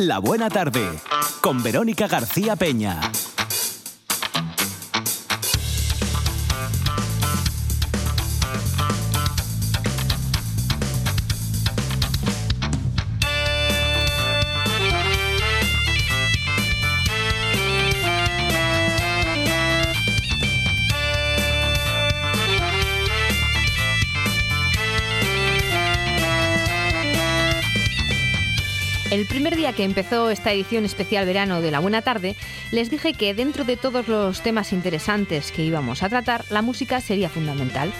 La Buena Tarde con Verónica García Peña. El primer día que empezó esta edición especial verano de La Buena Tarde, les dije que dentro de todos los temas interesantes que íbamos a tratar, la música sería fundamental.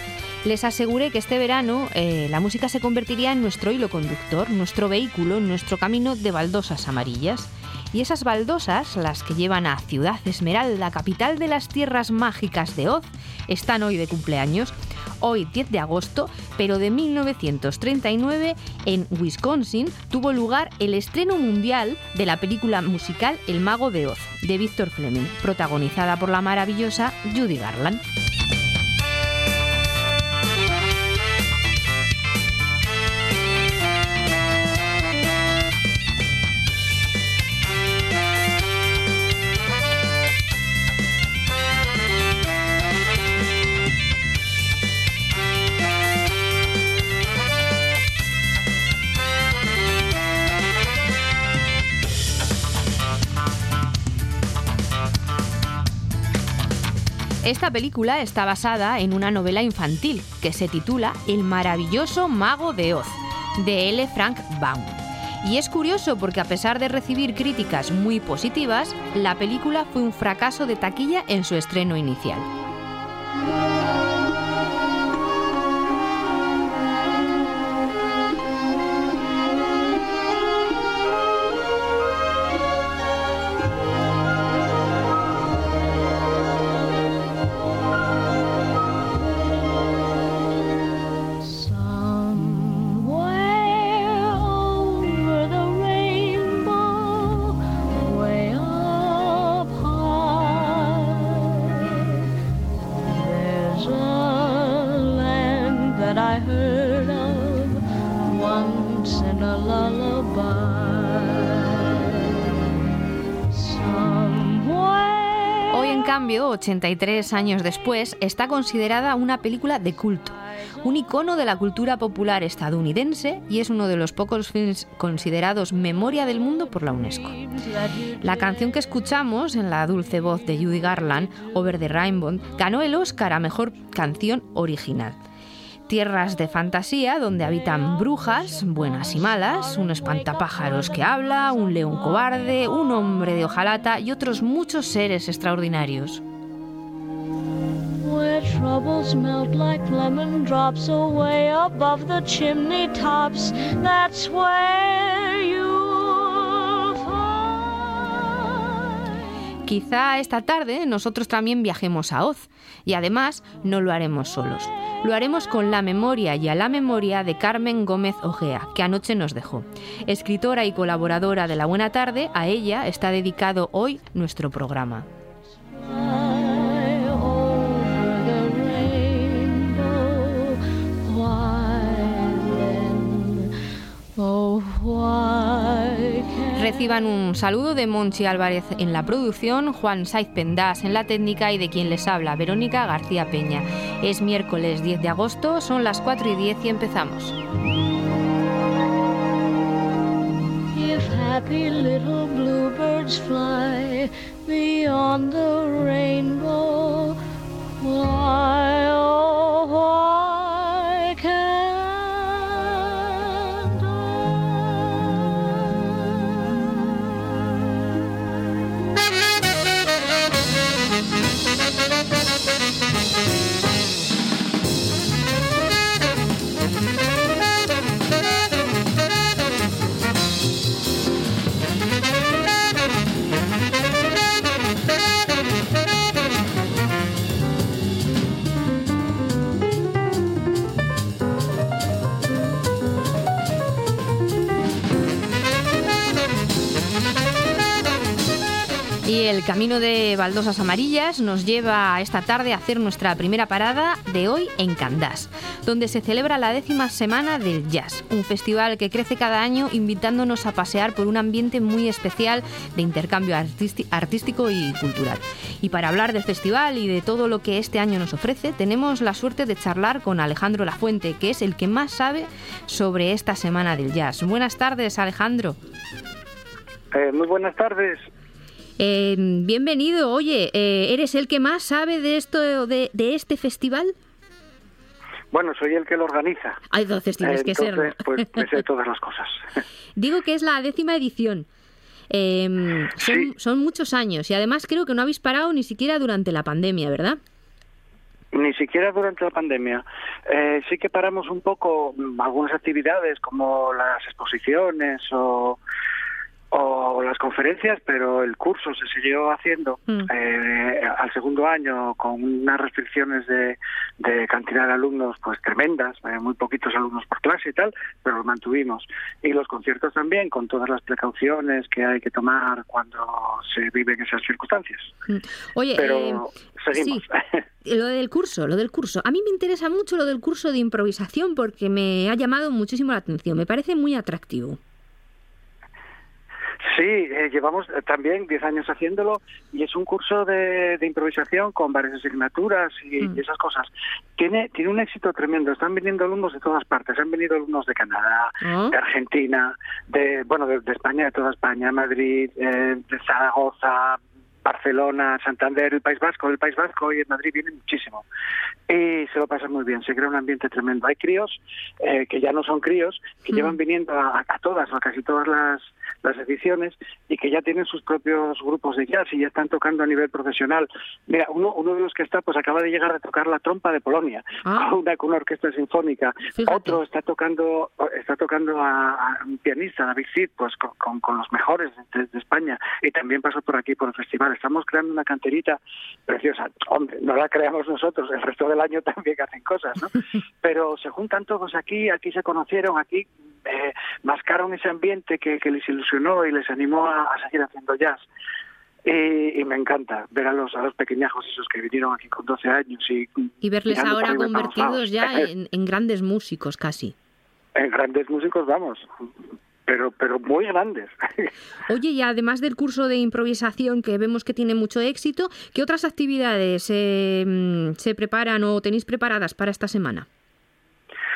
Les aseguré que este verano eh, la música se convertiría en nuestro hilo conductor, nuestro vehículo, nuestro camino de baldosas amarillas. Y esas baldosas, las que llevan a Ciudad Esmeralda, capital de las tierras mágicas de Oz, están hoy de cumpleaños hoy 10 de agosto, pero de 1939 en Wisconsin tuvo lugar el estreno mundial de la película musical El mago de Oz, de Victor Fleming, protagonizada por la maravillosa Judy Garland. Esta película está basada en una novela infantil que se titula El maravilloso mago de Oz, de L. Frank Baum. Y es curioso porque a pesar de recibir críticas muy positivas, la película fue un fracaso de taquilla en su estreno inicial. 83 años después, está considerada una película de culto, un icono de la cultura popular estadounidense y es uno de los pocos films considerados memoria del mundo por la UNESCO. La canción que escuchamos en la dulce voz de Judy Garland, Over the Rainbow, ganó el Oscar a Mejor Canción Original tierras de fantasía donde habitan brujas, buenas y malas, un espantapájaros que habla, un león cobarde, un hombre de hojalata y otros muchos seres extraordinarios. Quizá esta tarde nosotros también viajemos a Oz y además no lo haremos solos. Lo haremos con la memoria y a la memoria de Carmen Gómez Ojea, que anoche nos dejó. Escritora y colaboradora de La Buena Tarde, a ella está dedicado hoy nuestro programa. Reciban un saludo de Monchi Álvarez en la producción, Juan Saiz Pendás en la técnica y de quien les habla, Verónica García Peña. Es miércoles 10 de agosto, son las 4 y 10 y empezamos. El camino de baldosas amarillas nos lleva esta tarde a hacer nuestra primera parada de hoy en Candás, donde se celebra la décima semana del jazz, un festival que crece cada año invitándonos a pasear por un ambiente muy especial de intercambio artístico y cultural. Y para hablar del festival y de todo lo que este año nos ofrece, tenemos la suerte de charlar con Alejandro Lafuente, que es el que más sabe sobre esta semana del jazz. Buenas tardes, Alejandro. Eh, muy buenas tardes. Eh, bienvenido. Oye, eh, ¿eres el que más sabe de esto de, este festival? Bueno, soy el que lo organiza. Ah, entonces tienes que serlo. Pues, pues sé todas las cosas. Digo que es la décima edición. Em, son, son, muchos años y además creo que no habéis parado ni siquiera durante la pandemia, ¿verdad? Ni siquiera durante la pandemia. Eh, sí que paramos un poco algunas actividades como las exposiciones o o las conferencias, pero el curso se siguió haciendo mm. eh, al segundo año con unas restricciones de, de cantidad de alumnos pues tremendas, eh, muy poquitos alumnos por clase y tal, pero lo mantuvimos. Y los conciertos también, con todas las precauciones que hay que tomar cuando se viven esas circunstancias. Mm. Oye, pero eh, seguimos. Lo del curso, lo del curso. A mí me interesa mucho lo del curso de improvisación porque me ha llamado muchísimo la atención. Me parece muy atractivo. Sí, eh, llevamos eh, también 10 años haciéndolo y es un curso de, improvisación con varias asignaturas y, mm. esas cosas. Tiene, tiene un éxito tremendo. Están viniendo alumnos de todas partes. Han venido alumnos de Canadá, ah. de Argentina, de bueno, de, España, de toda España, Madrid, eh, de Zaragoza, Barcelona, Santander, el País Vasco, el País Vasco y en Madrid vienen muchísimo. Y se lo pasan muy bien, se crea un ambiente tremendo. Hay críos eh, que ya no son críos, que mm. llevan viniendo a, todas o a casi todas las, las ediciones y que ya tienen sus propios grupos de jazz y ya están tocando a nivel profesional. Mira, uno, uno de los que está, pues acaba de llegar a tocar la trompa de Polonia, ah. una, con una orquesta sinfónica. Otro está tocando está tocando a, un pianista, David Cid, pues con, con, los mejores de, de España y también pasó por aquí por el festival Estamos creando una canterita preciosa. Hombre, no la creamos nosotros, el resto del año también hacen cosas, ¿no? Pero se juntan todos aquí, aquí se conocieron, aquí eh, mascaron ese ambiente que, les ilusionó y les animó a, seguir haciendo jazz. Y, me encanta ver a los, a los pequeñajos esos que vinieron aquí con 12 años y... Y verles ahora convertidos ya en grandes músicos casi. En grandes músicos, vamos pero, pero muy grandes. Oye, y además del curso de improvisación que vemos que tiene mucho éxito, ¿qué otras actividades eh, se preparan o tenéis preparadas para esta semana?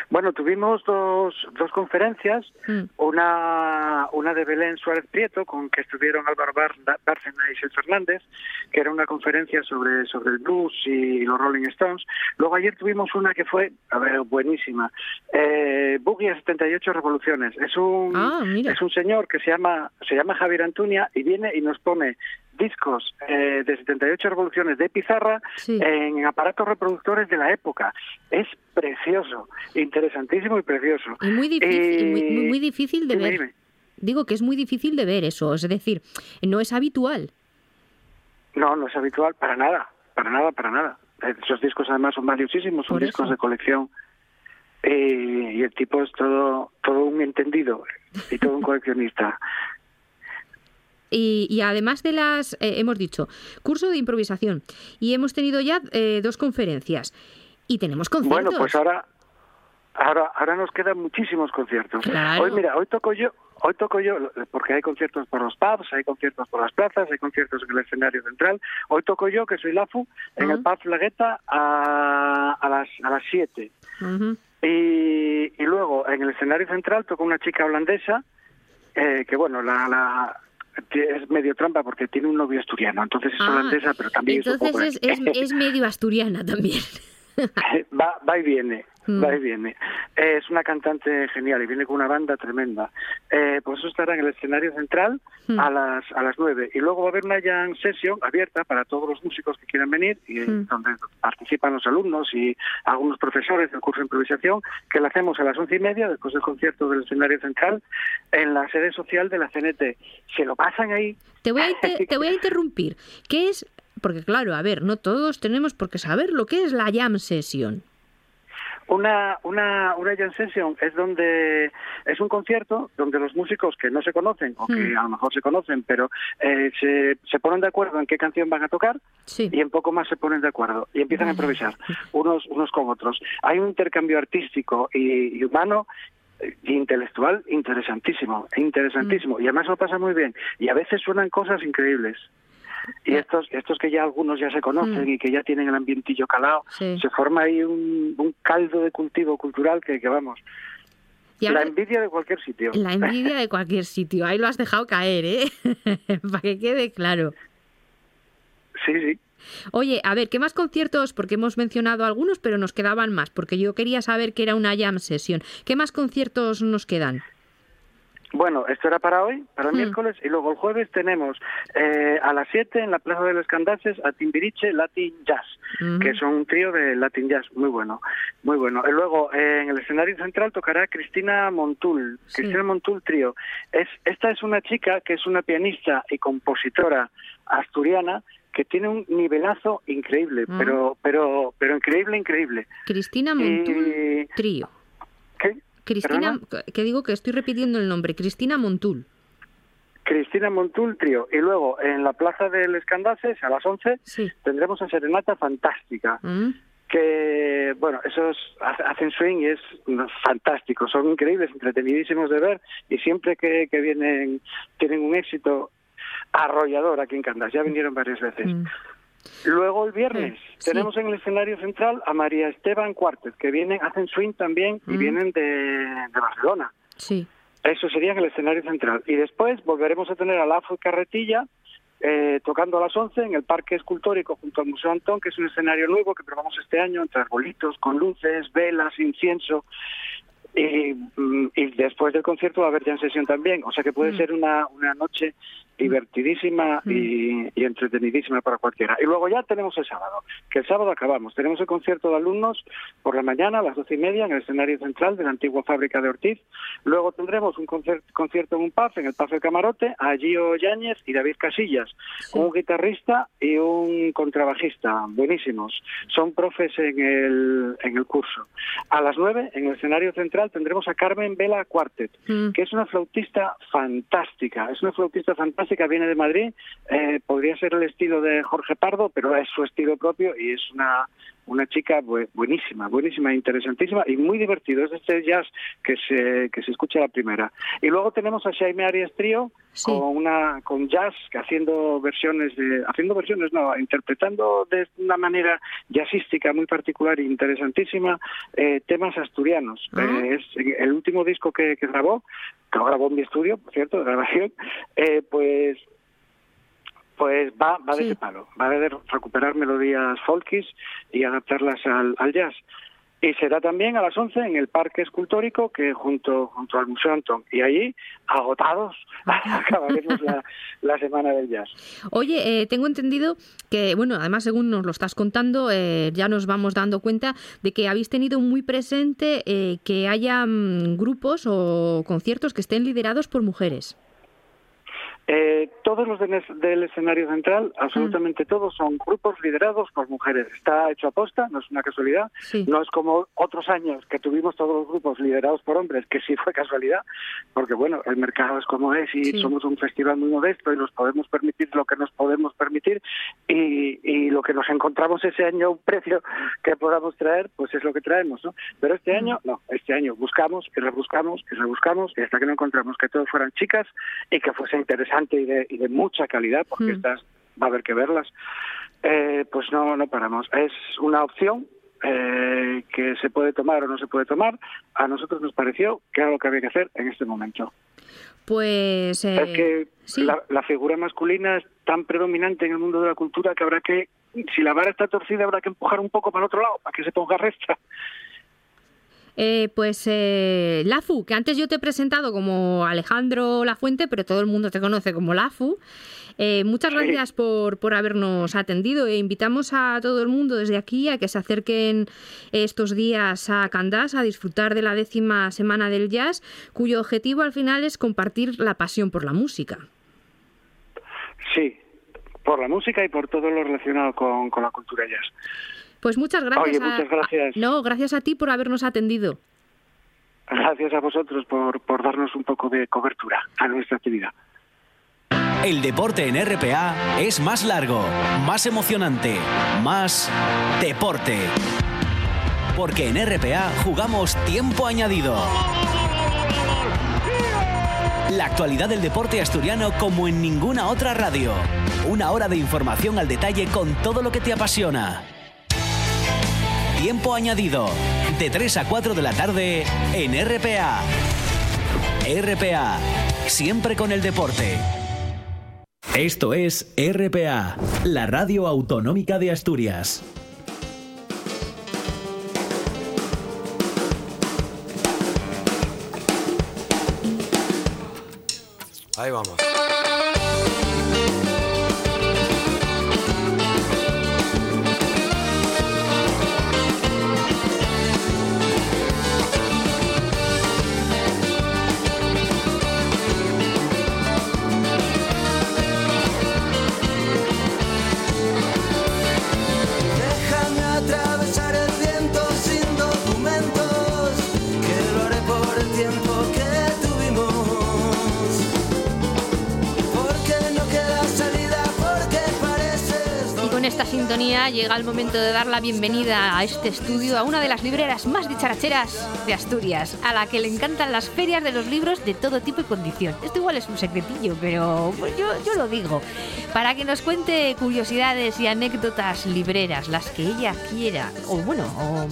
Bueno, tuvimos dos, dos conferencias, mm. una, una de Belén Suárez Prieto, con que estuvieron Álvaro Bárcena y Sil Fernández, que era una conferencia sobre, sobre el blues y los Rolling Stones. Luego ayer tuvimos una que fue, a ver, buenísima, eh, Boogie a 78 revoluciones. Es un, ah, es un señor que se llama, se llama Javier Antuña y viene y nos pone discos eh, de 78 revoluciones de pizarra en aparatos reproductores de la época. Es precioso, interesantísimo y precioso. Y muy difícil, muy, difícil de ver. Digo que es muy difícil de ver eso, es decir, no es habitual. No, no es habitual para nada, para nada, para nada. Esos discos además son valiosísimos, son discos de colección. y el tipo es todo, todo un entendido y todo un coleccionista. Y, además de las, eh, hemos dicho, curso de improvisación y hemos tenido ya eh, dos conferencias y tenemos conciertos. Bueno, pues ahora, ahora, ahora nos quedan muchísimos conciertos. Hoy, mira, hoy toco yo, hoy toco yo, porque hay conciertos por los pubs, hay conciertos por las plazas, hay conciertos en el escenario central. Hoy toco yo, que soy Lafu, en el pub Flagueta a, a las a las 7. y, y luego en el escenario central toco una chica holandesa, eh, que bueno, la, la, es medio trampa porque tiene un novio asturiano, entonces es ah, holandesa, pero también es un es, es, medio asturiana también. va, va y viene. Mm. Va y viene. es una cantante genial y viene con una banda tremenda. Eh, pues eso estará en el escenario central mm. a las a las nueve y luego va a haber una jam session abierta para todos los músicos que quieran venir y mm. donde participan los alumnos y algunos profesores del curso de improvisación que la hacemos a las once y media después del concierto del escenario central en la sede social de la CNT. Se lo pasan ahí. Te voy a, te voy a interrumpir. ¿Qué es? Porque claro, a ver, no todos tenemos por qué saber lo que es la jam session. Una, una, una jam session es donde es un concierto donde los músicos que no se conocen o que Hmm. a lo mejor se conocen, pero eh, se, se ponen de acuerdo en qué canción van a tocar Sí. y en poco más se ponen de acuerdo y empiezan a improvisar unos unos con otros. Hay un intercambio artístico y, y humano eh, e intelectual interesantísimo, interesantísimo y además lo pasa muy bien y a veces suenan cosas increíbles. Y estos estos que ya algunos ya se conocen Mm. y que ya tienen el ambientillo calado, Sí. se forma ahí un, un caldo de cultivo cultural que, que vamos, Y la envidia de cualquier sitio. La envidia de cualquier sitio. Ahí lo has dejado caer, ¿eh? Para que quede claro. Sí, sí. Oye, a ver, ¿qué más conciertos? Porque hemos mencionado algunos, pero nos quedaban más, porque yo quería saber que era una jam session. ¿Qué más conciertos nos quedan? Bueno, esto era para hoy, para el Mm. miércoles, y luego el jueves tenemos eh, a las 7 en la Plaza de los Candaces a Timbiriche Latin Jazz, que son un trío de Latin Jazz muy bueno, muy bueno. Y luego eh, en el escenario central tocará Cristina Montul, Sí. Cristina Montul Trío. Es, esta es una chica que es una pianista y compositora asturiana que tiene un nivelazo increíble, pero, pero, pero increíble, increíble. Cristina Montul Trío. ¿Qué? Cristina, que digo que estoy repitiendo el nombre, Cristina Montul. Cristina Montul Trío. Y luego en la Plaza del Escandaces a las 11 Sí. tendremos a Serenata Fantástica, Mm. que, bueno, esos ha- hacen swing y es fantástico, son increíbles, entretenidísimos de ver y siempre que, que vienen tienen un éxito arrollador aquí en Candas, ya vinieron varias veces. Mm. Luego el viernes Sí. tenemos en el escenario central a María Esteban Cuartet, que vienen, hacen swing también y Mm. vienen de, de Barcelona. Sí. Eso sería en el escenario central. Y después volveremos a tener a Lafo y Carretilla eh, tocando a las 11 en el Parque Escultórico junto al Museo Antón, que es un escenario nuevo que probamos este año, entre arbolitos, con luces, velas, incienso. Y, mm, y después del concierto va a haber jam sesión también. O sea que puede Mm. ser una, una noche divertidísima Mm. y, y entretenidísima para cualquiera. Y luego ya tenemos el sábado, que el sábado acabamos. Tenemos el concierto de alumnos por la mañana a las doce y media en el escenario central de la antigua fábrica de Ortiz. Luego tendremos un concierto en un pub, en el pub del Camarote, a Gio Yáñez y David Casillas, Sí. un guitarrista y un contrabajista, buenísimos. Son profes en el, en el curso. A las nueve, en el escenario central, tendremos a Carmen Vela Quartet, Mm. que es una flautista fantástica. Es una flautista fantástica, viene de Madrid. eh, podría ser el estilo de Jorge Pardo, pero es su estilo propio y es una una chica bu- buenísima, buenísima, interesantísima y muy divertido. Es este jazz que se que se escucha la primera. Y luego tenemos a Jaime Arias Trío Sí. con una con jazz haciendo versiones de haciendo versiones no, interpretando de una manera jazzística muy particular e interesantísima eh, temas asturianos. Ah. Eh, es el último disco que, que grabó, que lo grabó en mi estudio, por cierto, de grabación, eh, pues pues va, va de Sí. ese palo, va de recuperar melodías folkis y adaptarlas al, al jazz. Y será también a las 11 en el Parque Escultórico, que junto, junto al Museo Antón. Y allí, agotados, acabaremos la, la Semana del Jazz. Oye, eh, tengo entendido que, bueno, además según nos lo estás contando, eh, ya nos vamos dando cuenta de que habéis tenido muy presente eh, que haya mm, grupos o conciertos que estén liderados por mujeres. Eh, todos los de- del escenario central, absolutamente todos, son grupos liderados por mujeres. Está hecho a posta, no es una casualidad. Sí. No es como otros años que tuvimos todos los grupos liderados por hombres, que sí fue casualidad, porque bueno, el mercado es como es y Sí. somos un festival muy modesto y nos podemos permitir lo que nos podemos permitir y, y lo que nos encontramos ese año, un precio que podamos traer, pues es lo que traemos, ¿no? Pero este Mm. año, no, este año buscamos y rebuscamos y rebuscamos y hasta que no encontramos que todos fueran chicas y que fuese interesante y de, y de mucha calidad, porque Mm. estas va a haber que verlas, eh, pues no, no paramos. Es una opción eh, que se puede tomar o no se puede tomar. A nosotros nos pareció que era lo que había que hacer en este momento. Pues eh, es que sí. la, la figura masculina es tan predominante en el mundo de la cultura que habrá que, si la vara está torcida, habrá que empujar un poco para el otro lado, para que se ponga recta. Eh, pues eh, Lafu, que antes yo te he presentado como Alejandro Lafuente, pero todo el mundo te conoce como Lafu. Eh, muchas Sí. gracias por, por habernos atendido e invitamos a todo el mundo desde aquí a que se acerquen estos días a Candás a disfrutar de la décima semana del jazz, cuyo objetivo al final es compartir la pasión por la música. Sí, por la música y por todo lo relacionado con, con la cultura jazz. Pues muchas gracias. Oye, muchas gracias. no, gracias a ti por habernos atendido. Gracias a vosotros por, por darnos un poco de cobertura a nuestra actividad. El deporte en RPA es más largo, más emocionante, más deporte. Porque en RPA jugamos tiempo añadido. La actualidad del deporte asturiano como en ninguna otra radio. Una hora de información al detalle con todo lo que te apasiona. Tiempo añadido, de 3 a 4 de la tarde en RPA. RPA, siempre con el deporte. Esto es RPA, la radio autonómica de Asturias. Ahí vamos. Llega el momento de dar la bienvenida a este estudio a una de las libreras más dicharacheras de Asturias, a la que le encantan las ferias de los libros de todo tipo y condición. Esto igual es un secretillo, pero pues yo, yo lo digo. Para que nos cuente curiosidades y anécdotas libreras, las que ella quiera, o bueno, o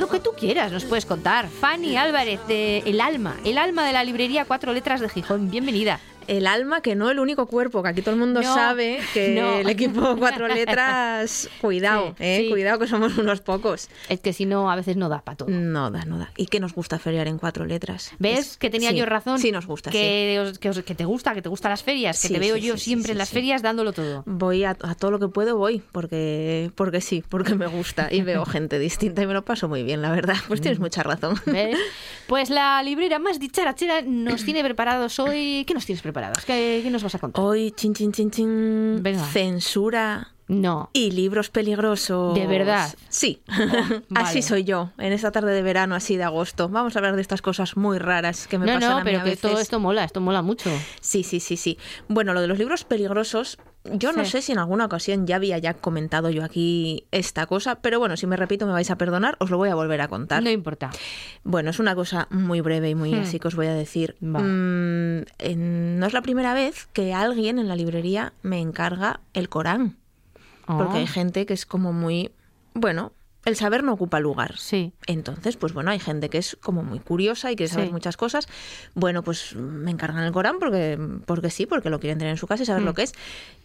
lo que tú quieras, nos puedes contar. Fanny Álvarez de El Alma, El Alma de la librería Cuatro Letras de Gijón. Bienvenida. El alma, que no el único cuerpo, que aquí todo el mundo No, sabe que no. el equipo cuatro letras, cuidado, Sí, eh, sí. cuidado que somos unos pocos. Es que si no, a veces no da para todo. No da, no da. ¿Y que nos gusta feriar en cuatro letras? ¿Ves Es- que tenía sí, yo razón? Sí, nos gusta, que, os- que, os- que te gusta, que te gustan las ferias, que te veo yo siempre en las ferias dándolo todo. Voy a, a todo lo que puedo, voy, porque, porque sí, porque me gusta y veo gente distinta y me lo paso muy bien, la verdad. Pues Mm. tienes mucha razón. ¿Ves? Pues la librera más dicharachera nos tiene preparados hoy. ¿Qué nos tienes preparados? ¿Qué, qué nos vas a contar? Hoy, chin, chin, chin, chin, Venga. censura No. y libros peligrosos. ¿De verdad? Sí. vale. Así soy yo, en esta tarde de verano, así de agosto. Vamos a hablar de estas cosas muy raras que me No, pasan no, a mí pero a que veces. todo esto mola, esto mola mucho. Sí, sí, sí, sí. Bueno, lo de los libros peligrosos, yo no sé si en alguna ocasión ya había ya comentado yo aquí esta cosa, pero bueno, si me repito me vais a perdonar, os lo voy a volver a contar. No importa. Bueno, es una cosa muy breve y muy Hmm. así que os voy a decir. Mm, en- no es la primera vez que alguien en la librería me encarga el Corán, porque Oh, hay gente que es como muy, bueno, el saber no ocupa lugar. Sí. Entonces, pues bueno, hay gente que es como muy curiosa y quiere saber Sí. muchas cosas. Bueno, pues me encargan el Corán porque, porque sí, porque lo quieren tener en su casa y saber Mm. lo que es.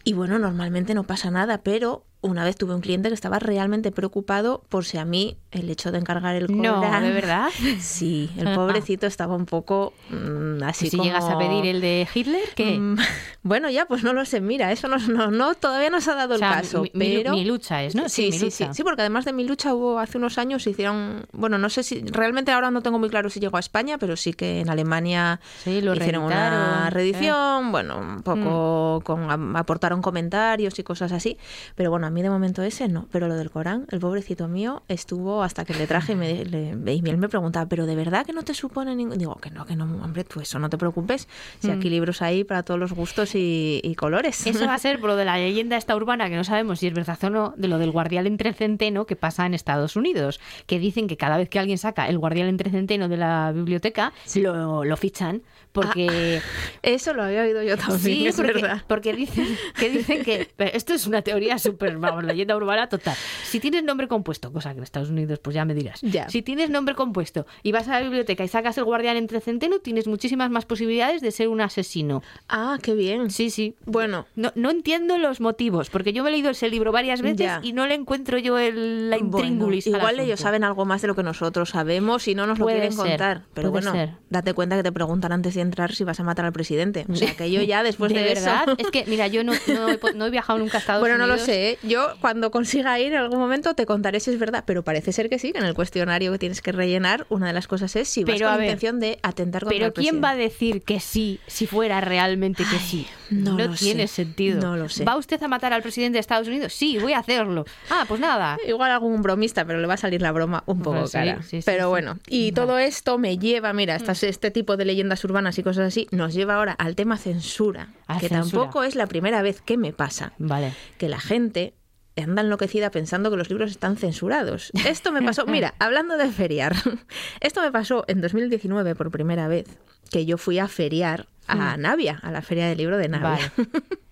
Y bueno, normalmente no pasa nada, pero una vez tuve un cliente que estaba realmente preocupado por si a mí el hecho de encargar el No, Corán... ¿de verdad? Sí, el pobrecito estaba un poco mm, así Si como... llegas a pedir el de Hitler, ¿qué? Mm, Bueno, ya, pues no lo sé. Mira, eso no, no, no todavía no se ha dado O sea, el caso. mi, pero... mi lucha es, ¿no? Sí, mi sí, sí, lucha. sí, porque además de mi lucha hubo hace unos años hicieron, bueno, no sé si realmente ahora no tengo muy claro si llegó a España, pero sí que en Alemania Sí, lo hicieron una reedición, bueno, un poco Mm. con aportaron comentarios y cosas así, pero bueno, a mí de momento ese no, pero lo del Corán, el pobrecito mío estuvo hasta que le traje y, me, le- y él me preguntaba, pero de verdad que no te supone ningún, digo que no, que no, hombre, tú eso no te preocupes, si aquí libros hay para todos los gustos y, y colores. Mm. Eso va a ser por lo de la leyenda esta urbana, que no sabemos si es verdad o no, de lo del guardián entre centeno que pasa en Estados Unidos, que dicen que cada vez que alguien saca el guardián entre centeno de la biblioteca, lo, lo fichan, porque... Eso lo había oído yo también, Sí, es porque, verdad. porque dicen que dicen que esto es una teoría súper, vamos, leyenda urbana total. Si tienes nombre compuesto, cosa que en Estados Unidos pues ya me dirás. Ya. Si tienes nombre compuesto y vas a la biblioteca y sacas el guardián entre centeno, tienes muchísimas más posibilidades de ser un asesino. Ah, qué bien. Sí, sí. Bueno, No, no entiendo los motivos, porque yo me he leído ese libro varias veces Ya. y no le encuentro yo el, la intríngulis. al igual ellos saben algo más de lo que nosotros sabemos y no nos lo quieren ser, contar. Pero puede bueno, ser. date cuenta que te preguntan antes de entrar si vas a matar al presidente. O sea, que yo ya después de, ¿De verdad? eso... Es que, mira, yo no, no he, no viajado nunca a Estados Bueno, no Unidos. lo sé, ¿eh? Yo cuando consiga ir en algún momento te contaré si es verdad, pero parece ser que sí, que en el cuestionario que tienes que rellenar, una de las cosas es si vas Pero, con la intención de atentar contra Pero el ¿quién va a decir que sí si fuera realmente que sí? no lo tiene sé. sentido. No lo sé. ¿Va usted a matar al presidente de Estados Unidos? Sí, voy a hacerlo. Ah, pues nada. Igual algún bromista, pero le va a salir la broma un poco Pues sí, cara. sí, sí, pero bueno, y todo esto me lleva, mira, estas- este tipo de leyendas urbanas y cosas así, nos lleva ahora al tema censura, A que censura. tampoco es la primera vez que me pasa. Vale. que la gente anda enloquecida pensando que los libros están censurados. Esto me pasó, mira, hablando de feriar, esto me pasó en 2019 por primera vez, que yo fui a feriar a Navia, a la feria del libro de Navia. Vale.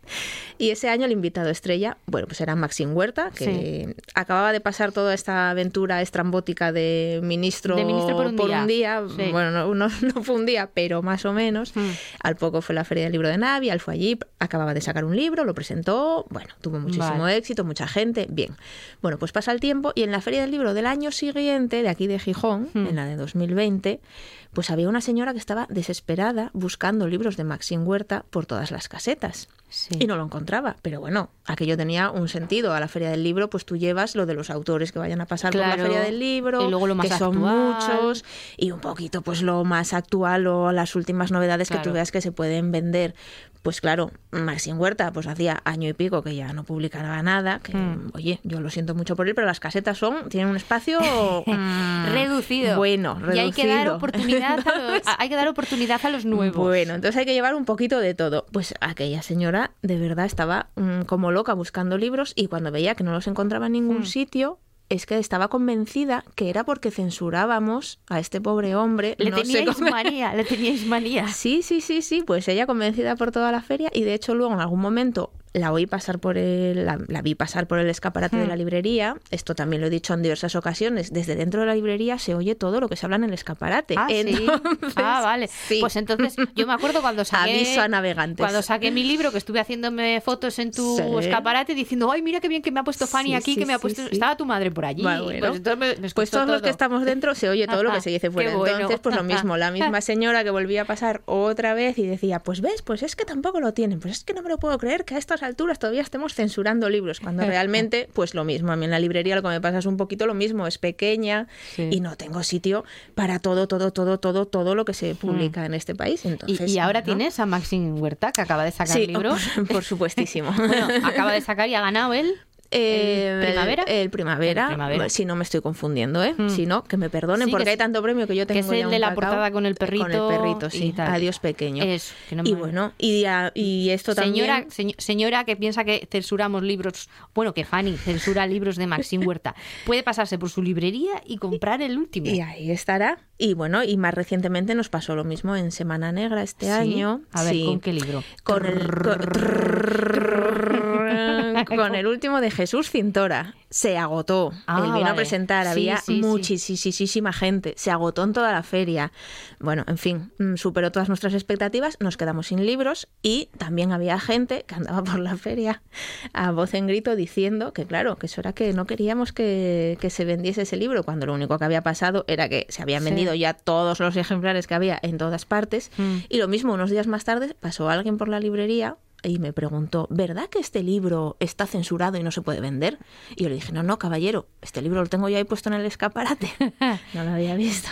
Y ese año el invitado estrella, bueno, pues era Maxim Huerta, que acababa de pasar toda esta aventura estrambótica de ministro, De ministro por un día. Sí. Bueno, no, no- no fue un día, pero más o menos. Mm. Al poco fue la Feria del Libro de Navia, él fue allí, acababa de sacar un libro, lo presentó, bueno, tuvo muchísimo Vale. éxito, mucha gente, bien. Bueno, pues pasa el tiempo y en la Feria del Libro del año siguiente, de aquí de Gijón, Mm. en la de 2020, pues había una señora que estaba desesperada buscando libros de Maxim Huerta por todas las casetas. Sí. Y no lo encontraba. Pero bueno, aquello tenía un sentido. A la Feria del Libro, pues tú llevas lo de los autores que vayan a pasar por Claro. la Feria del Libro, Y luego lo más que son actual. muchos, y un poquito pues lo más actual o las últimas novedades que tú veas que se pueden vender. Pues claro, Maxim Huerta, pues hacía año y pico que ya no publicaba nada, que Mm. oye, yo lo siento mucho por él, pero las casetas son, tienen un espacio mm, reducido. Bueno, reducido. Y hay que dar oportunidad a los, hay que dar oportunidad a los nuevos. Bueno, entonces hay que llevar un poquito de todo. Pues aquella señora de verdad estaba mm, como loca buscando libros y cuando veía que no los encontraba en ningún Mm. sitio, es que estaba convencida que era porque censurábamos a este pobre hombre. le no sé teníais cómo- manía, le teníais manía. Sí, sí, sí, sí, pues ella convencida por toda la feria y de hecho luego en algún momento la oí pasar por el, la, la vi pasar por el escaparate de Hmm. la librería. Esto también lo he dicho en diversas ocasiones. Desde dentro de la librería se oye todo lo que se habla en el escaparate. Ah, sí. Ah, vale. sí. Pues entonces, yo me acuerdo cuando saqué. Aviso a navegantes. Cuando saqué mi libro, que estuve haciéndome fotos en tu Sí. escaparate diciendo, ay, mira qué bien que me ha puesto Fanny aquí, que me ha puesto. Estaba tu madre por allí. Bueno. Pues, entonces me- me Pues todos los que estamos dentro se oye todo lo que se dice fuera. Bueno. Entonces, pues lo mismo, la misma señora que volvía a pasar otra vez y decía, pues ves, pues es que tampoco lo tienen, pues es que no me lo puedo creer que a estas alturas todavía estemos censurando libros, cuando realmente, pues lo mismo, a mí en la librería lo que me pasa es un poquito lo mismo, es pequeña Sí. y no tengo sitio para todo, todo, todo, todo, todo lo que se publica en este país. Y, Entonces, y ahora ¿no? tienes a Maxim Huerta, que acaba de sacar Sí, libro. por, por supuestísimo. Bueno, acaba de sacar y ha ganado él. Eh, ¿El Primavera? El, primavera, El Primavera. Si no me estoy confundiendo, ¿eh? Mm. Si no, que me perdonen, Sí, porque que hay tanto premio que yo que tengo es el ya de la portada con el perrito Con el perrito, sí. Adiós pequeño. Eso, que no y bueno, y, a- y esto Señora, también... señ- señora que piensa que censuramos libros, bueno, que Fanny censura libros de Maxim Huerta, puede pasarse por su librería y comprar el último. Y ahí estará. Y bueno, y más recientemente nos pasó lo mismo en Semana Negra este ¿Sí? año. A ver, Sí. ¿con qué libro? Con el, con, con el último de Jesús Cintora. Se agotó. Ah, Él vino a presentar, Sí, había sí, sí. muchísima gente. Se agotó en toda la feria. Bueno, en fin, mm, superó todas nuestras expectativas, nos quedamos sin libros y también había gente que andaba por la feria a voz en grito diciendo que claro, que eso era que no queríamos que, que se vendiese ese libro, cuando lo único que había pasado era que se habían vendido ya todos los ejemplares que había en todas partes Mm. y lo mismo, unos días más tarde pasó alguien por la librería y me preguntó, ¿verdad que este libro está censurado y no se puede vender? Y yo le dije, no, no, caballero, este libro lo tengo yo ahí puesto en el escaparate. no lo había visto.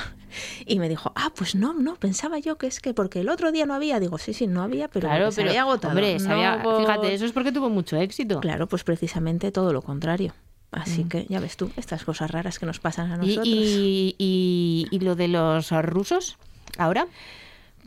Y me dijo, ah, pues no, no, pensaba yo que es que porque el otro día no había. Digo, sí, sí, no había, pero, claro, que se pero había agotado. hombre, No había- fíjate, eso es porque tuvo mucho éxito. Claro, pues precisamente todo lo contrario. Así Mm. que ya ves tú, estas cosas raras que nos pasan a Y, nosotros. y, y- y lo de los rusos, ahora.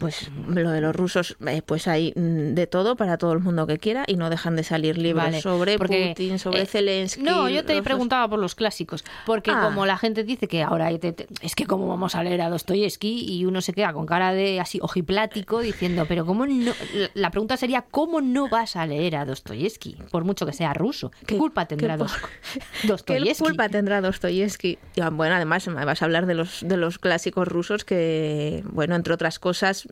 Pues lo de los rusos, eh, pues hay mm, de todo para todo el mundo que quiera y no dejan de salir libros Vale, sobre porque, Putin, sobre eh, Zelensky. No, yo te los- preguntaba por los clásicos, porque Ah. como la gente dice que ahora hay te- te- es que cómo vamos a leer a Dostoyevsky y uno se queda con cara de así ojiplático diciendo, pero cómo no la- pregunta sería cómo no vas a leer a Dostoyevsky, por mucho que sea ruso. ¿Qué, ¿Qué- culpa qué tendrá ¿Qué Dostoyevsky? culpa tendrá Dostoyevsky? Y, ah, Bueno, además me vas a hablar de los, de los clásicos rusos que, bueno, entre otras cosas,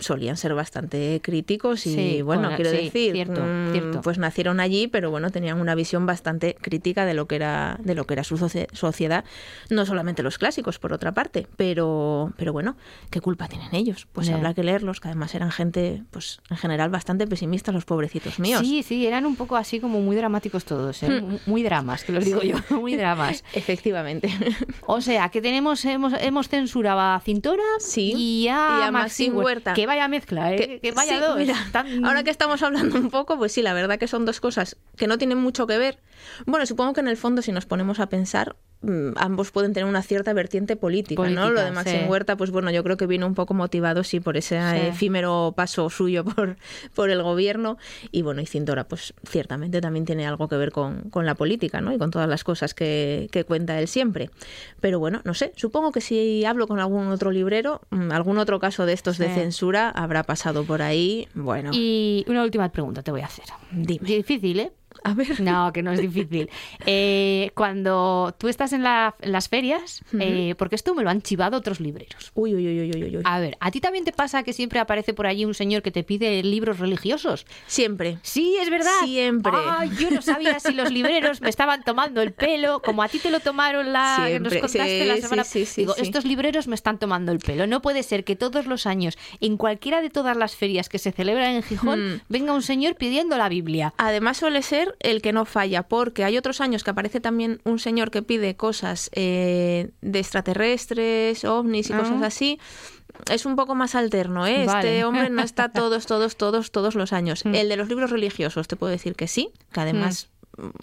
solían ser bastante críticos y Sí, bueno, quiero sí, decir, cierto, mm, cierto. pues nacieron allí, pero bueno, tenían una visión bastante crítica de lo que era de lo que era su socie- sociedad, no solamente los clásicos por otra parte, pero pero bueno, ¿qué culpa tienen ellos? Pues Ya. habrá que leerlos, que además eran gente pues en general bastante pesimistas los pobrecitos míos. Sí, sí, eran un poco así como muy dramáticos todos, ¿eh? Mu- muy dramas, que los digo yo, muy dramas. Efectivamente. O sea, que tenemos hemos, hemos censurado a Cintora Sí, y a, y a Maxim Huerta. Que vaya mezcla, ¿eh? Que, vaya sí, dos. mira, Tan- ahora que estamos hablando un poco, pues sí, la verdad que son dos cosas que no tienen mucho que ver. Bueno, supongo que en el fondo, si nos ponemos a pensar, mm, ambos pueden tener una cierta vertiente política, ¿no? Lo de Maxim sí. Huerta, pues bueno, yo creo que viene un poco motivado, sí, por ese Sí. efímero paso suyo por, por el gobierno. Y bueno, y Cintora, pues ciertamente también tiene algo que ver con, con la política, ¿no? Y con todas las cosas que, que cuenta él siempre. Pero bueno, no sé, supongo que si hablo con algún otro librero, mm, algún otro caso de estos de censura habrá pasado por ahí. Bueno, Y una última pregunta te voy a hacer. dime. Difícil, ¿eh? A ver. No, que no es difícil. Eh, cuando tú estás en, la- en las ferias, eh, porque esto me lo han chivado otros libreros. Uy, uy, uy, uy, uy, uy. A ver, ¿a ti también te pasa que siempre aparece por allí un señor que te pide libros religiosos? Siempre. Sí, es verdad. Siempre. Ay, yo no sabía si los libreros me estaban tomando el pelo, como a ti te lo tomaron la que nos Siempre, contaste sí, la semana. sí, sí, Digo, estos libreros me están tomando el pelo. No puede ser que todos los años, en cualquiera de todas las ferias que se celebran en Gijón, Hmm. venga un señor pidiendo la Biblia. Además suele ser el que no falla, porque hay otros años que aparece también un señor que pide cosas eh, de extraterrestres, ovnis y Ah. cosas así. Es un poco más alterno, ¿eh? Vale. Este hombre no está todos, todos, todos, todos los años. Mm. El de los libros religiosos, te puedo decir que sí, que además...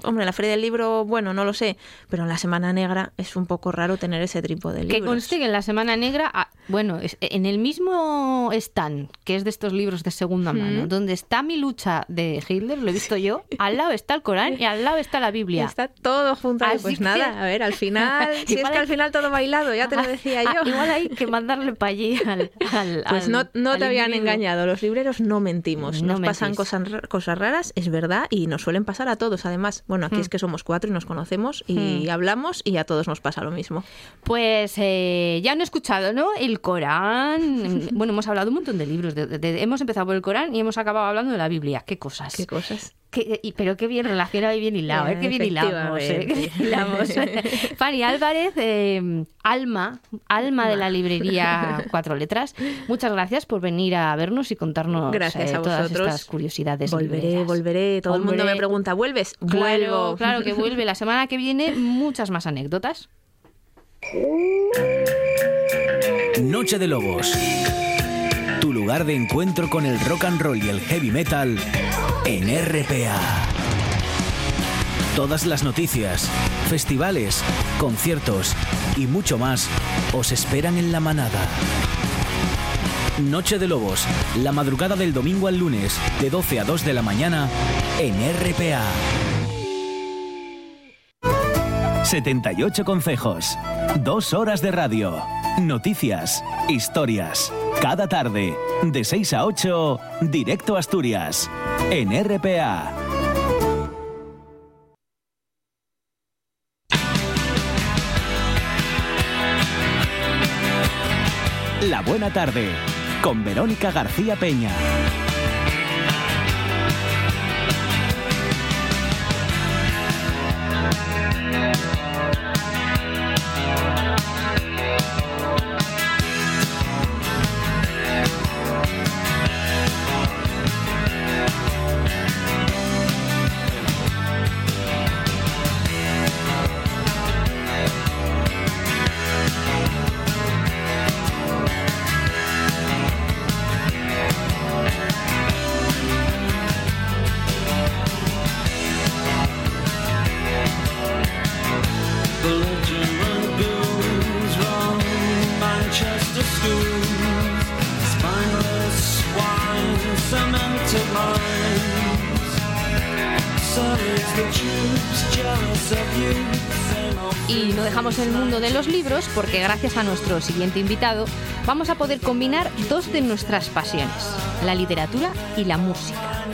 Hombre, la feria del libro, bueno, no lo sé, pero en la Semana Negra es un poco raro tener ese tipo de libros. Que conste que en la Semana Negra, ah, bueno, es- en el mismo stand, que es de estos libros de segunda mano, donde está mi lucha de Hitler, lo he visto yo, al lado está el Corán y al lado está la Biblia. Está todo junto. Así Pues nada, a ver, al final, si es que hay- al final todo bailado, ya te lo decía Ah, yo. igual hay que mandarle para allí al, al- Pues al- no, no al te habían engañado, los libreros no mentimos, No nos pasan cosas, cosas raras, es verdad, y nos suelen pasar a todos. Además, bueno, aquí es que somos cuatro y nos conocemos y hablamos y a todos nos pasa lo mismo. Pues eh, ya han escuchado, ¿no? El Corán. Bueno, hemos hablado un montón de libros. de- de- de- hemos empezado por el Corán y hemos acabado hablando de la Biblia. ¿Qué cosas? Qué cosas. Qué- y- pero qué bien relacionado y bien hilado, ¿eh? Qué bien hilamos, ¿eh? Qué bien hilamos. Fanny Álvarez, eh, alma, alma de la librería Cuatro Letras. Muchas gracias por venir a vernos y contarnos Gracias eh, a todas estas curiosidades. Volveré, libreras. volveré. Todo el mundo me pregunta, ¿vuelves? Claro, Vuelvo. claro que vuelve. La semana que viene muchas más anécdotas. Noche de Lobos. Tu lugar de encuentro con el rock and roll y el heavy metal en RPA. Todas las noticias, festivales, conciertos y mucho más os esperan en la manada. Noche de Lobos, la madrugada del domingo al lunes, de 12 a 2 de la mañana, en RPA. 78 consejos, dos horas de radio, noticias, historias. Cada tarde, de 6 a 8, directo a Asturias, en RPA. La buena tarde, con Verónica García Peña. De los libros porque gracias a nuestro siguiente invitado vamos a poder combinar dos de nuestras pasiones, la literatura y la música.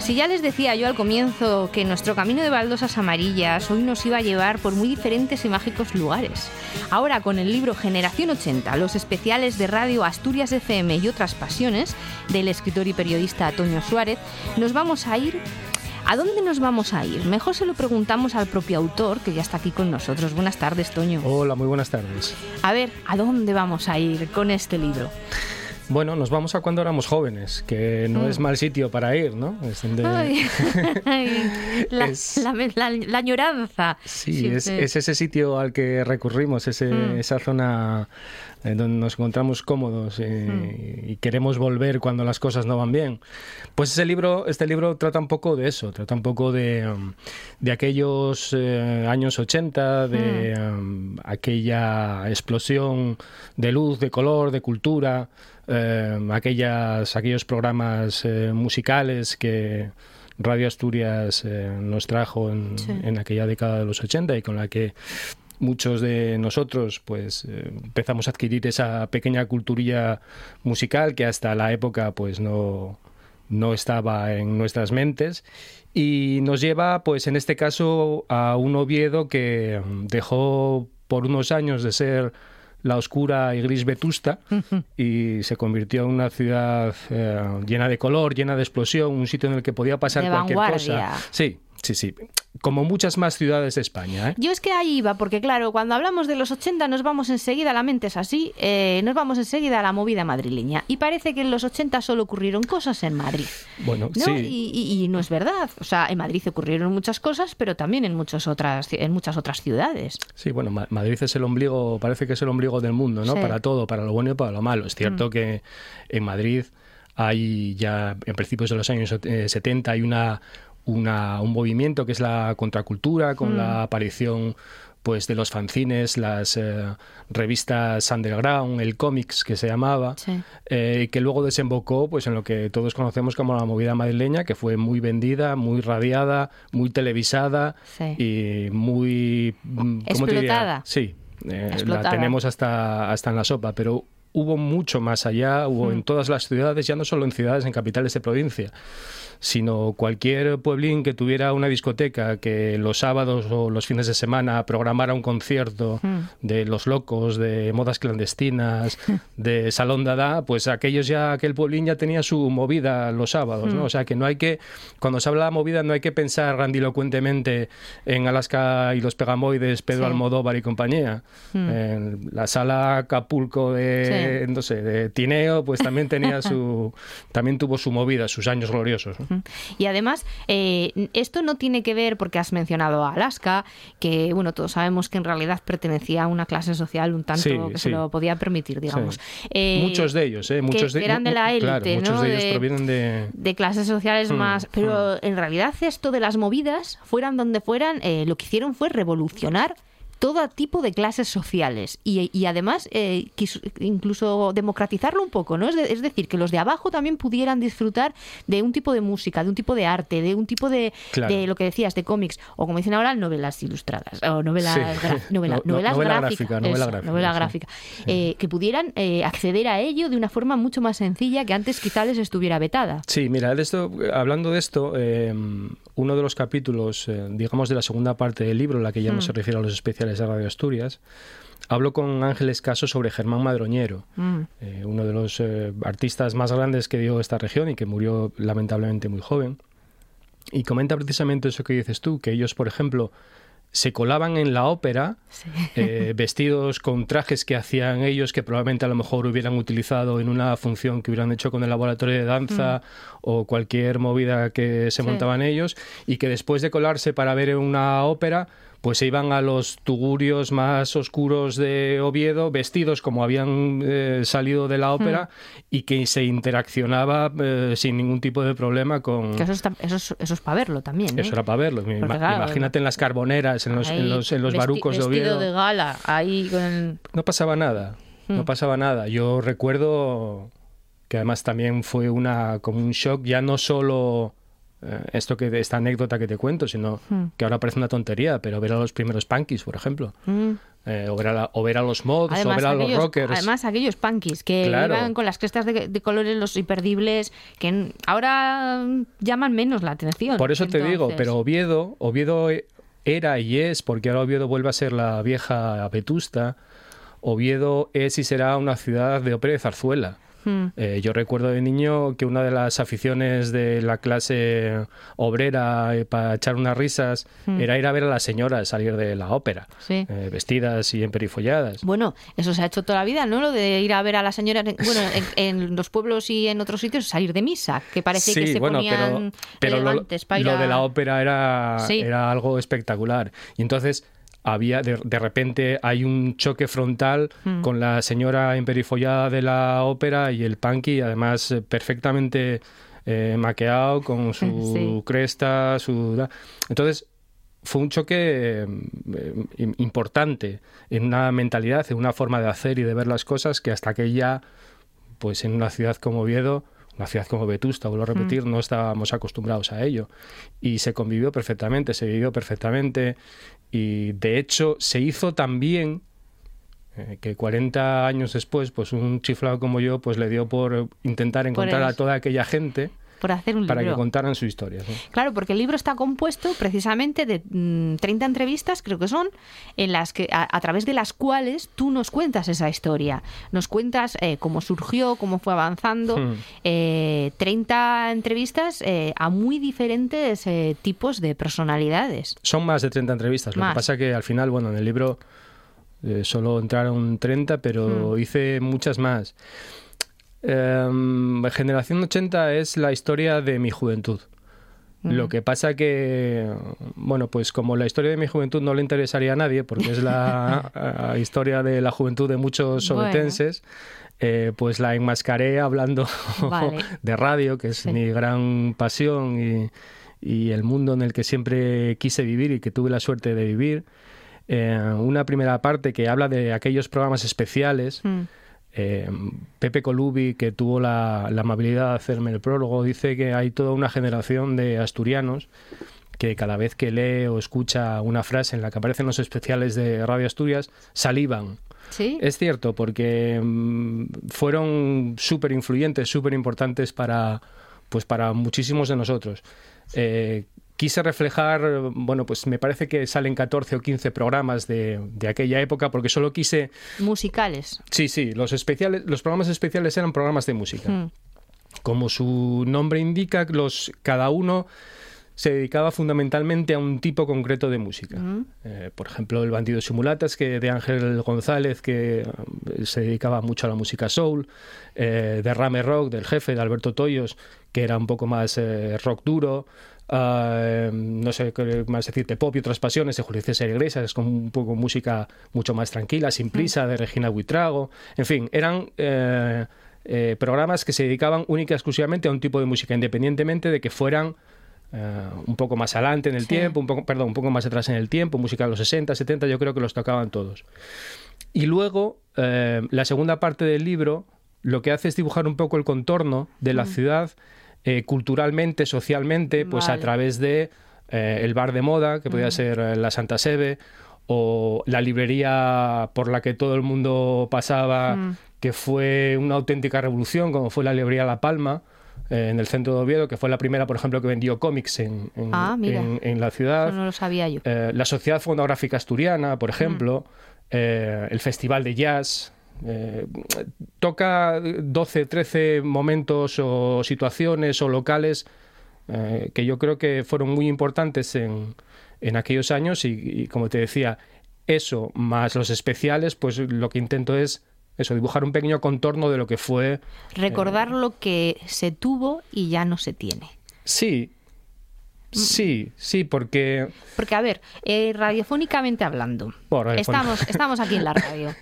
Si ya les decía yo al comienzo que nuestro camino de baldosas amarillas hoy nos iba a llevar por muy diferentes y mágicos lugares. Ahora con el libro Generación 80, los especiales de Radio Asturias FM y otras pasiones del escritor y periodista Antonio Suárez, nos vamos a ir ¿A dónde nos vamos a ir? Mejor se lo preguntamos al propio autor, que ya está aquí con nosotros. Buenas tardes, Toño. Hola, muy buenas tardes. A ver, ¿a dónde vamos a ir con este libro? Bueno, nos vamos a cuando éramos jóvenes, que no Mm. es mal sitio para ir, ¿no? Es Ay, la, Es- la- la- la añoranza. Sí, es, ese sitio al que recurrimos, ese, Mm. esa zona donde nos encontramos cómodos eh, Mm. y queremos volver cuando las cosas no van bien. Pues ese libro, este libro trata un poco de eso, trata un poco de, de aquellos eh, años 80, de Mm. um, aquella explosión de luz, de color, de cultura, eh, aquellas, aquellos programas eh, musicales que Radio Asturias eh, nos trajo en, Sí. en aquella década de los 80 y con la que muchos de nosotros pues eh, empezamos a adquirir esa pequeña culturilla musical que hasta la época pues no no estaba en nuestras mentes y nos lleva pues en este caso a un Oviedo que dejó por unos años de ser la oscura y gris vetusta y se convirtió en una ciudad eh, llena de color, llena de explosión, un sitio en el que podía pasar De cualquier vanguardia. cosa. Sí, sí, sí. Como muchas más ciudades de España. ¿eh? Yo es que ahí iba, porque claro, cuando hablamos de los 80 nos vamos enseguida, la mente es así, eh, nos vamos enseguida a la movida madrileña. Y parece que en los 80 solo ocurrieron cosas en Madrid. Bueno, ¿no? sí. Y, y- y no es verdad. O sea, en Madrid ocurrieron muchas cosas, pero también en, muchas otras, en muchas otras ciudades. Sí, bueno, Ma- Madrid es el ombligo, parece que es el ombligo del mundo, ¿no? Sí. Para todo, para lo bueno y para lo malo. Es cierto que en Madrid hay ya, en principios de los años eh, 70, hay una, una, un movimiento que es la contracultura, con la aparición pues de los fanzines, las eh, revistas underground, el cómics que se llamaba, Sí. eh, que luego desembocó pues en lo que todos conocemos como la movida madrileña, que fue muy vendida, muy radiada, muy televisada Sí. y muy mm, ¿cómo te diría? Explotada. Sí, eh, la tenemos hasta hasta en la sopa, pero hubo mucho más allá, hubo Mm. en todas las ciudades, ya no solo en ciudades, en capitales de provincia, sino cualquier pueblín que tuviera una discoteca que los sábados o los fines de semana programara un concierto Mm. de Los Locos, de Modas Clandestinas, de Salón Dada, pues aquellos ya, aquel pueblín ya tenía su movida los sábados, Mm. ¿no? O sea que no hay que, cuando se habla de movida no hay que pensar grandilocuentemente en Alaska y los Pegamoides, Pedro Sí. Almodóvar y compañía. Mm. En la sala Acapulco de, no sé, de Tineo, pues también tenía su, también tuvo su movida, sus años gloriosos. ¿no? Y además, eh, esto no tiene que ver, porque has mencionado a Alaska, que bueno, todos sabemos que en realidad pertenecía a una clase social un tanto Sí, que sí. se lo podía permitir, digamos. Sí. Eh, muchos de ellos, ¿eh? Muchos que de, eran de la claro, élite, muchos de ellos De- provienen de... de clases sociales Mm, más. Pero en realidad esto de las movidas, fueran donde fueran, eh, lo que hicieron fue revolucionar todo tipo de clases sociales y, y además eh, incluso democratizarlo un poco, ¿no? Es, de- es decir, que los de abajo también pudieran disfrutar de un tipo de música, de un tipo de arte, de un tipo de, Claro. de lo que decías, de cómics, o como dicen ahora, novelas ilustradas, o novelas, Sí. novela- No- no- novelas novela gráficas, gráfica, novela eso, gráfica, novela sí. gráfica, eh, que pudieran eh, acceder a ello de una forma mucho más sencilla que antes quizá les estuviera vetada. Sí, mira, de esto, hablando de esto, eh, uno de los capítulos, digamos, de la segunda parte del libro, la que ya no Mm. se refiere a los especiales de Radio Asturias, hablo con Ángeles Caso sobre Germán Madroñero, Mm. eh, uno de los eh, artistas más grandes que dio esta región y que murió lamentablemente muy joven. Y comenta precisamente eso que dices tú, que ellos, por ejemplo, se colaban en la ópera Sí. eh, vestidos con trajes que hacían ellos que probablemente a lo mejor hubieran utilizado en una función que hubieran hecho con el laboratorio de danza o cualquier movida que se Sí. montaban ellos y que después de colarse para ver una ópera pues se iban a los tugurios más oscuros de Oviedo vestidos como habían eh, salido de la ópera y que se interaccionaba eh, sin ningún tipo de problema con... Que eso, está- eso, es, eso es para verlo también. ¿eh? Eso era para verlo. Porque, Ima- claro, Imagínate en las carboneras, en los, en los, en los barucos de vestido Oviedo. de gala, ahí con... No pasaba nada, Hmm. no pasaba nada. Yo recuerdo que además también fue una como un shock, ya no solo eh, esto que esta anécdota que te cuento, sino Hmm. que ahora parece una tontería, pero ver a los primeros punkies, por ejemplo. Mm, eh, o, ver a la- o ver a los mods, o ver a los rockers. además, aquellos punkies que Claro. iban con las crestas de, de colores, los imperdibles, que ahora mm, llaman menos la atención. Por eso te digo, pero Oviedo, Oviedo era y es, porque ahora Oviedo vuelve a ser la vieja Vetusta, Oviedo es y será una ciudad de ópera y zarzuela. Eh, yo recuerdo de niño que una de las aficiones de la clase obrera eh, para echar unas risas era ir a ver a las señoras salir de la ópera, Sí. eh, vestidas y emperifolladas. Bueno, eso se ha hecho toda la vida, ¿no? Lo de ir a ver a la señora, en- bueno, en, en los pueblos y en otros sitios, salir de misa, que parece que se ponían pero lo, para ir lo a- de la ópera era, Sí. era algo espectacular. Y entonces había de, de repente hay un choque frontal Hmm. con la señora emperifollada de la ópera y el punky, además eh, perfectamente eh, maqueado con su Sí. cresta, su... Entonces fue un choque eh, im- importante en una mentalidad, en una forma de hacer y de ver las cosas que hasta que ya pues en una ciudad como Oviedo, una ciudad como Vetusta, vuelvo a repetir, no estábamos acostumbrados a ello. Y se convivió perfectamente, se vivió perfectamente. Y de hecho se hizo también eh, que 40 años después, pues un chiflado como yo, pues le dio por intentar encontrar a toda aquella gente por hacer un para que contaran su historia. Claro, porque el libro está compuesto precisamente de mm, 30 entrevistas, creo que son, en las que a, a través de las cuales tú nos cuentas esa historia. Nos cuentas eh, cómo surgió, cómo fue avanzando. Hmm. Eh, 30 entrevistas eh, a muy diferentes eh, tipos de personalidades. Son más de 30 entrevistas. Lo Más. que pasa que al final, bueno, en el libro eh, solo entraron 30, pero hice muchas más. Em, Generación 80 es la historia de mi juventud. Lo que pasa que, bueno, pues como la historia de mi juventud no le interesaría a nadie, porque es la historia de la juventud de muchos Bueno. sobetenses, eh, pues la enmascaré hablando Vale. de radio, que es Sí. mi gran pasión y, y el mundo en el que siempre quise vivir y que tuve la suerte de vivir. Eh, una primera parte que habla de aquellos programas especiales. Mm. Eh, Pepe Colubi, que tuvo la, la amabilidad de hacerme el prólogo, dice que hay toda una generación de asturianos que cada vez que lee o escucha una frase en la que aparecen los especiales de Radio Asturias, salivan. ¿Sí? Es cierto, porque mm, fueron súper influyentes, súper importantes para, pues para muchísimos de nosotros. Eh, quise reflejar, bueno, pues me parece que salen 14 o 15 programas de, de aquella época, porque solo quise... Musicales. Sí, sí, los, especiales, los programas especiales eran programas de música. Mm. Como su nombre indica, los, cada uno se dedicaba fundamentalmente a un tipo concreto de música. Eh, por ejemplo, El bandido simulatas, que de Ángel González, que eh, se dedicaba mucho a la música soul, eh, Derrame Rock, del jefe, de Alberto Toyos, que era un poco más eh, rock duro, ah, no sé qué más decirte, pop y otras pasiones, de Julio César Iglesias, con un poco música mucho más tranquila, sin prisa, de Regina Buitrago, en fin, eran... eh, eh, programas que se dedicaban única y exclusivamente a un tipo de música, independientemente de que fueran eh, un poco más adelante en el Sí. tiempo, un poco, perdón, un poco más atrás en el tiempo, música de los 60, 70, yo creo que los tocaban todos. Y luego, la segunda parte del libro lo que hace es dibujar un poco el contorno de la ciudad eh, culturalmente, socialmente, pues a través de eh, el bar de moda, que podía ser eh, la Santa Sebe, o la librería por la que todo el mundo pasaba, que fue una auténtica revolución, como fue la librería La Palma, eh, en el centro de Oviedo, que fue la primera, por ejemplo, que vendió cómics en, en- Ah, mira. en- en la ciudad. Eso no lo sabía yo. La Sociedad Fonográfica Asturiana, por ejemplo, eh, el Festival de Jazz. Eh, toca 12, 13 momentos o situaciones o locales eh, que yo creo que fueron muy importantes en, en aquellos años y, y, como te decía, eso más los especiales, pues lo que intento es eso, dibujar un pequeño contorno de lo que fue. Recordar lo que se tuvo y ya no se tiene. Sí, sí, sí, porque... Porque, a ver, eh, radiofónicamente hablando, Estamos, estamos aquí en la radio.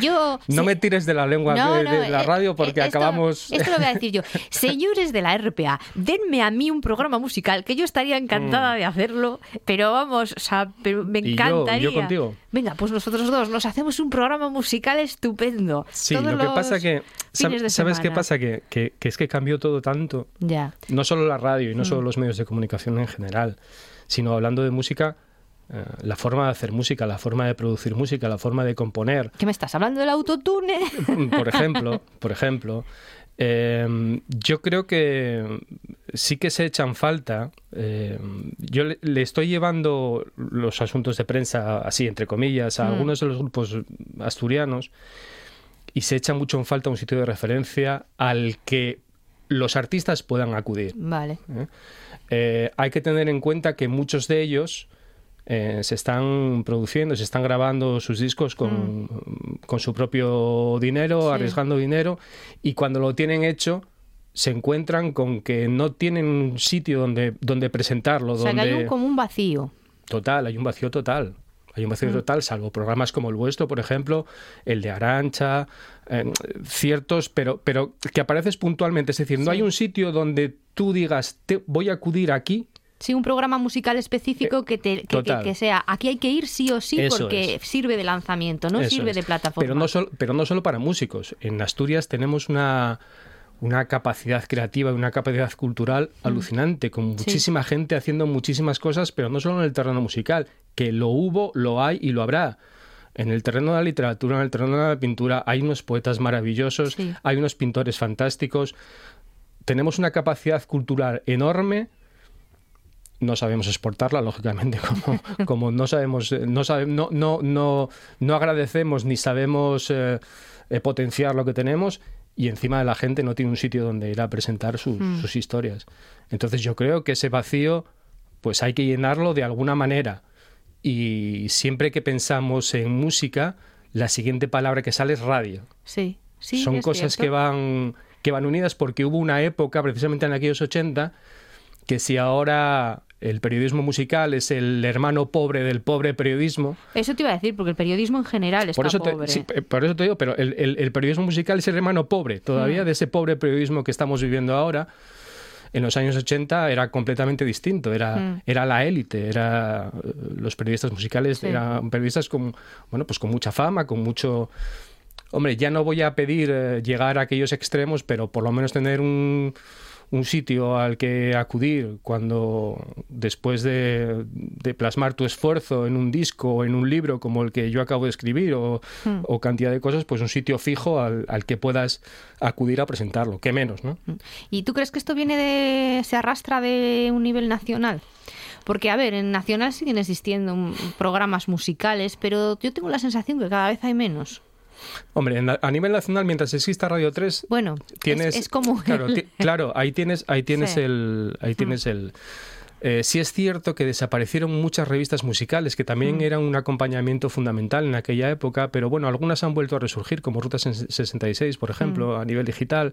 Yo. No sí- me tires de la lengua No, de, no, de la eh, radio porque esto- acabamos... Esto lo voy a decir yo. Señores de la RPA, denme a mí un programa musical que yo estaría encantada de hacerlo, pero vamos, o sea, pero me Mm. Y yo- yo encantaría. contigo. Venga, pues nosotros dos nos hacemos un programa musical estupendo. Sí, Todos lo que pasa que... sab- ¿Sabes qué pasa? Que, que- que es que cambió todo tanto. Ya. No solo la radio y no Mm. solo los medios de comunicación en general, sino hablando de música, la forma de hacer música, la forma de producir música, la forma de componer. ¿Qué me estás hablando del autotune? por ejemplo, por ejemplo, eh, yo creo que sí que se echan falta. eh, yo le, le estoy llevando los asuntos de prensa así, entre comillas, a Mm. algunos de los grupos asturianos y se echa mucho en falta un sitio de referencia al que los artistas puedan acudir. Vale. Eh, hay que tener en cuenta que muchos de ellos eh, se están produciendo, se están grabando sus discos con, con su propio dinero, Mm. Sí. arriesgando dinero, y cuando lo tienen hecho se encuentran con que no tienen un sitio donde, donde presentarlo. O sea, que hay un, como un vacío. Total, hay un vacío total. Hay un vacío Mm. total, salvo programas como el vuestro, por ejemplo, el de Arancha, eh, ciertos, pero, pero que apareces puntualmente. Es decir, no Sí. hay un sitio donde tú digas, "Te- voy a acudir aquí. Sí, un programa musical específico que, te, que, que- Eh, total. que sea, aquí hay que ir sí o sí Eso porque es. sirve de lanzamiento, no Eso sirve es. de plataforma. Pero no, solo, pero no solo para músicos. En Asturias tenemos una, una capacidad creativa y una capacidad cultural alucinante, con muchísima gente haciendo muchísimas cosas, pero no solo en el terreno musical, que lo hubo, lo hay y lo habrá. En el terreno de la literatura, en el terreno de la pintura, hay unos poetas maravillosos, Sí. hay unos pintores fantásticos. Tenemos una capacidad cultural enorme no sabemos exportarla, lógicamente, como, como no sabemos, eh, no, sabe- no, no, no, no agradecemos ni sabemos eh, eh, potenciar lo que tenemos, y encima de la gente no tiene un sitio donde ir a presentar sus, sus historias. Entonces yo creo que ese vacío, pues hay que llenarlo de alguna manera. Y siempre que pensamos en música, la siguiente palabra que sale es radio Sí, sí. son cosas cierto. que van que van unidas porque hubo una época precisamente en aquellos 80 que si ahora el periodismo musical es el hermano pobre del pobre periodismo Eso te iba a decir, porque el periodismo en general está por eso, te, pobre. sí, eh, por eso te digo pero el, el- el periodismo musical es el hermano pobre todavía Mm. de ese pobre periodismo que estamos viviendo ahora en los años 80 era completamente distinto, era, Mm. era la élite, era eh, los periodistas musicales Sí. eran periodistas con bueno, pues con mucha fama, con mucho Hombre, ya no voy a pedir eh, llegar a aquellos extremos, pero por lo menos tener un, un sitio al que acudir cuando después de, de plasmar tu esfuerzo en un disco o en un libro como el que yo acabo de escribir o, o cantidad de cosas, pues un sitio fijo al, al que puedas acudir a presentarlo, qué menos, ¿no? ¿Y tú crees que esto viene de. se arrastra de un nivel nacional? Porque, a ver, en Nacional siguen existiendo programas musicales, pero yo tengo la sensación que cada vez hay menos. Hombre, en la- a nivel nacional, mientras exista Radio 3, Bueno, tienes es, es como. claro, el- claro, ahí tienes ahí tienes Sí. el ahí tienes el eh, sí es cierto que desaparecieron muchas revistas musicales que también Mm. eran un acompañamiento fundamental en aquella época, pero bueno, algunas han vuelto a resurgir, como Ruta 66, por Mm. ejemplo, a nivel digital.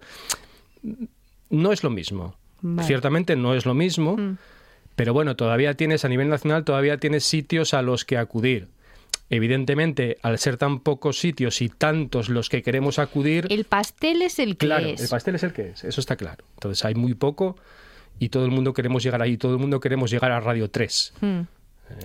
No es lo mismo. Vale. Ciertamente no es lo mismo, Mm. pero bueno, todavía tienes, a nivel nacional, todavía tienes sitios a los que acudir. Evidentemente, al ser tan pocos sitios y tantos los que queremos acudir, El pastel es el que Claro, es. el pastel es el que es, eso está claro. Entonces hay muy poco y todo el mundo queremos llegar ahí, todo el mundo queremos llegar a Radio 3. Mm,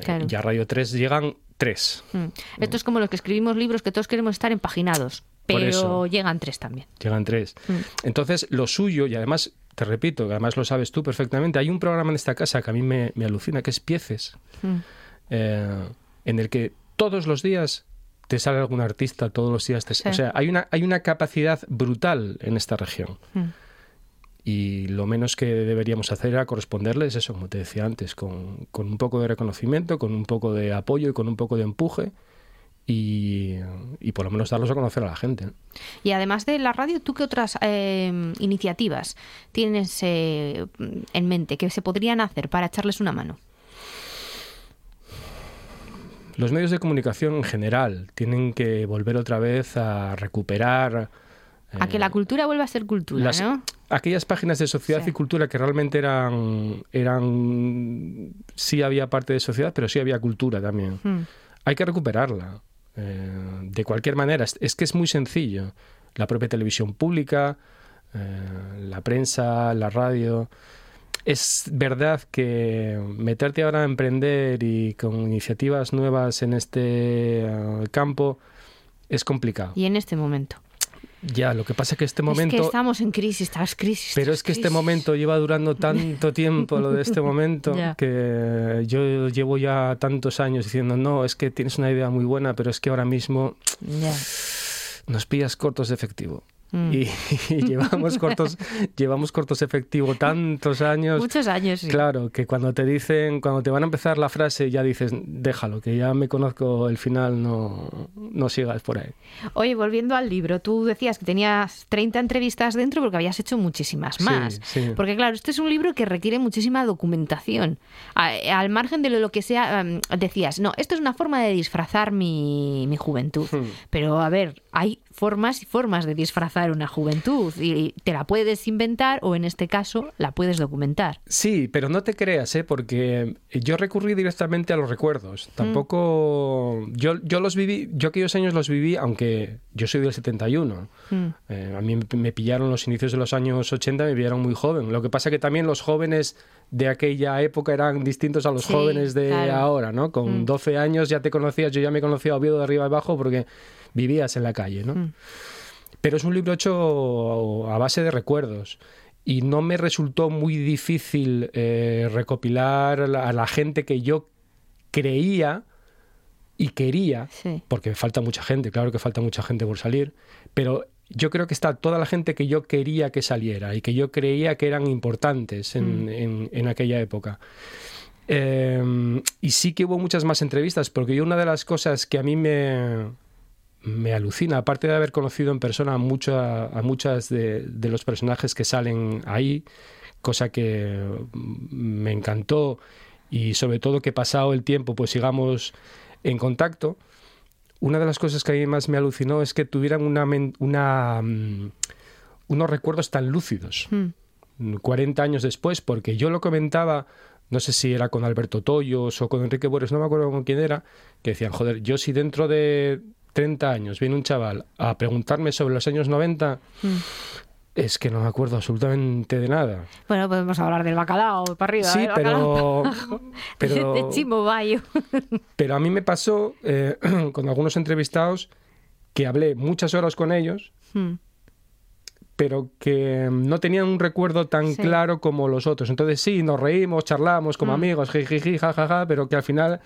claro. Y a Radio 3 llegan 3, Mm. Esto es como los que escribimos libros que todos queremos estar empaginados, pero llegan tres también. llegan 3. Mm. Entonces lo suyo, y además, te repito, que además lo sabes tú perfectamente, hay un programa en esta casa que a mí me, me alucina, que es Pieces, Mm. eh, en el que todos los días te sale algún artista, todos los días te... Sí. O sea, hay una, hay una capacidad brutal en esta región. Mm. y lo menos que deberíamos hacer era corresponderles eso, como te decía antes, con, con un poco de reconocimiento, con un poco de apoyo y con un poco de empuje y, y por lo menos darlos a conocer a la gente. ¿no? Y además de la radio, ¿tú qué otras eh, iniciativas tienes eh, en mente que se podrían hacer para echarles una mano? Los medios de comunicación en general tienen que volver otra vez a recuperar A que la cultura vuelva a ser cultura, Eh, las- ¿no? aquellas páginas de sociedad Sí. y cultura que realmente eran, eran, sí había parte de sociedad, pero sí había cultura también. Mm. hay que recuperarla. eh, de cualquier manera, es, es que es muy sencillo. La propia televisión pública, eh, la prensa, la radio. Es verdad que meterte ahora a emprender y con iniciativas nuevas en este eh, campo es complicado. Y en este momento. Ya, lo que pasa es que este Es momento... que estamos en crisis, estás crisis. Pero es que este momento lleva durando tanto tiempo, lo de este momento, que yo llevo ya tantos años diciendo, no, es que tienes una idea muy buena, pero es que ahora mismo nos pillas cortos de efectivo. Mm. Y, y llevamos cortos llevamos cortos efectivo tantos años Muchos años, sí. claro que cuando te dicen cuando te van a empezar la frase ya dices déjalo que ya me conozco el final no no sigas por ahí Oye, volviendo al libro, tú decías que tenías 30 entrevistas dentro porque habías hecho muchísimas Sí, más. sí. Porque claro, este es un libro que requiere muchísima documentación. Al margen de lo que sea, em, decías, no, esto es una forma de disfrazar mi, mi juventud. Hmm. Pero a ver, hay formas y formas de disfrazar una juventud y te la puedes inventar o en este caso la puedes documentar. Sí, pero no te creas, ¿eh? porque yo recurrí directamente a los recuerdos. Tampoco. Yo, yo los viví, yo aquellos años los viví, aunque yo soy del 71. Mm. Eh, a mí me- pillaron los inicios de los años 80, me pillaron muy joven. Lo que pasa que también los jóvenes de aquella época eran distintos a los Sí, jóvenes de claro. ahora, ¿no? Con Mm. 12 años ya te conocías, yo ya me conocía Oviedo de arriba y abajo porque vivías en la calle, ¿no? Mm. Pero es un libro hecho a base de recuerdos. Y no me resultó muy difícil eh, recopilar a la, a la gente que yo creía y quería, Sí. porque falta mucha gente, claro que falta mucha gente por salir, pero yo creo que está toda la gente que yo quería que saliera y que yo creía que eran importantes en, en- en aquella época. Eh, y sí que hubo muchas más entrevistas, porque yo una de las cosas que a mí me, me alucina, aparte de haber conocido en persona a, mucha- a muchas de, de los personajes que salen ahí, cosa que me encantó y sobre todo que pasado el tiempo pues sigamos en contacto, una de las cosas que a mí más me alucinó es que tuvieran una, una, mm, unos recuerdos tan lúcidos. Mm. 40 años después, porque yo lo comentaba, no sé si era con Alberto Toyos o con Enrique Bores, no me acuerdo con quién era, que decían, joder, yo si dentro de 30 años viene un chaval a preguntarme sobre los años 90, Mm. es que no me acuerdo absolutamente de nada. Bueno, podemos hablar del bacalao para arriba. Sí, pero, pero, de Chimo Bayo. pero a mí me pasó eh, con algunos entrevistados que hablé muchas horas con ellos, Mm. pero que no tenían un recuerdo tan Sí. claro como los otros. Entonces sí, nos reímos, charlamos como Mm. amigos, jajaja, pero que al final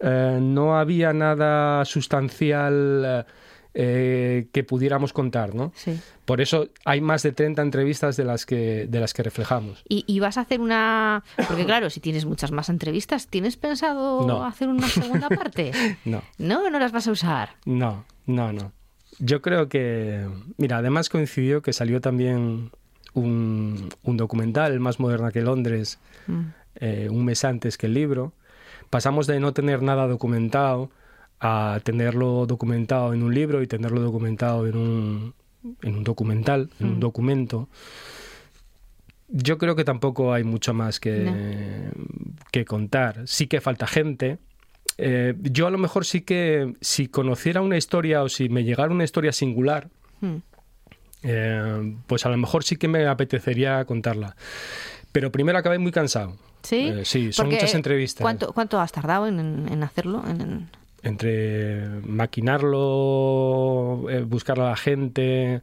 eh, no había nada sustancial eh, que pudiéramos contar, ¿no? Sí. Por eso hay más de 30 entrevistas de las que, de las que reflejamos. Y, y vas a hacer una... Porque claro, si tienes muchas más entrevistas, ¿tienes pensado No. hacer una segunda parte? No, No, no las vas a usar. no, no, no. Yo creo que, mira, además coincidió que salió también un, un documental, más moderna que Londres, Mm. eh, un mes antes que el libro. Pasamos de no tener nada documentado a tenerlo documentado en un libro y tenerlo documentado en un, en un documental, en un Mm. documento. Yo creo que tampoco hay mucho más que, que contar. Sí que falta gente. Eh, yo a lo mejor sí que si conociera una historia o si me llegara una historia singular, Mm. eh, pues a lo mejor sí que me apetecería contarla. Pero primero acabé muy cansado. ¿Sí? Eh, sí, son Porque, muchas entrevistas. ¿Cuánto, cuánto has tardado en, hacerlo? En- en- Entre maquinarlo, eh, buscar a la gente,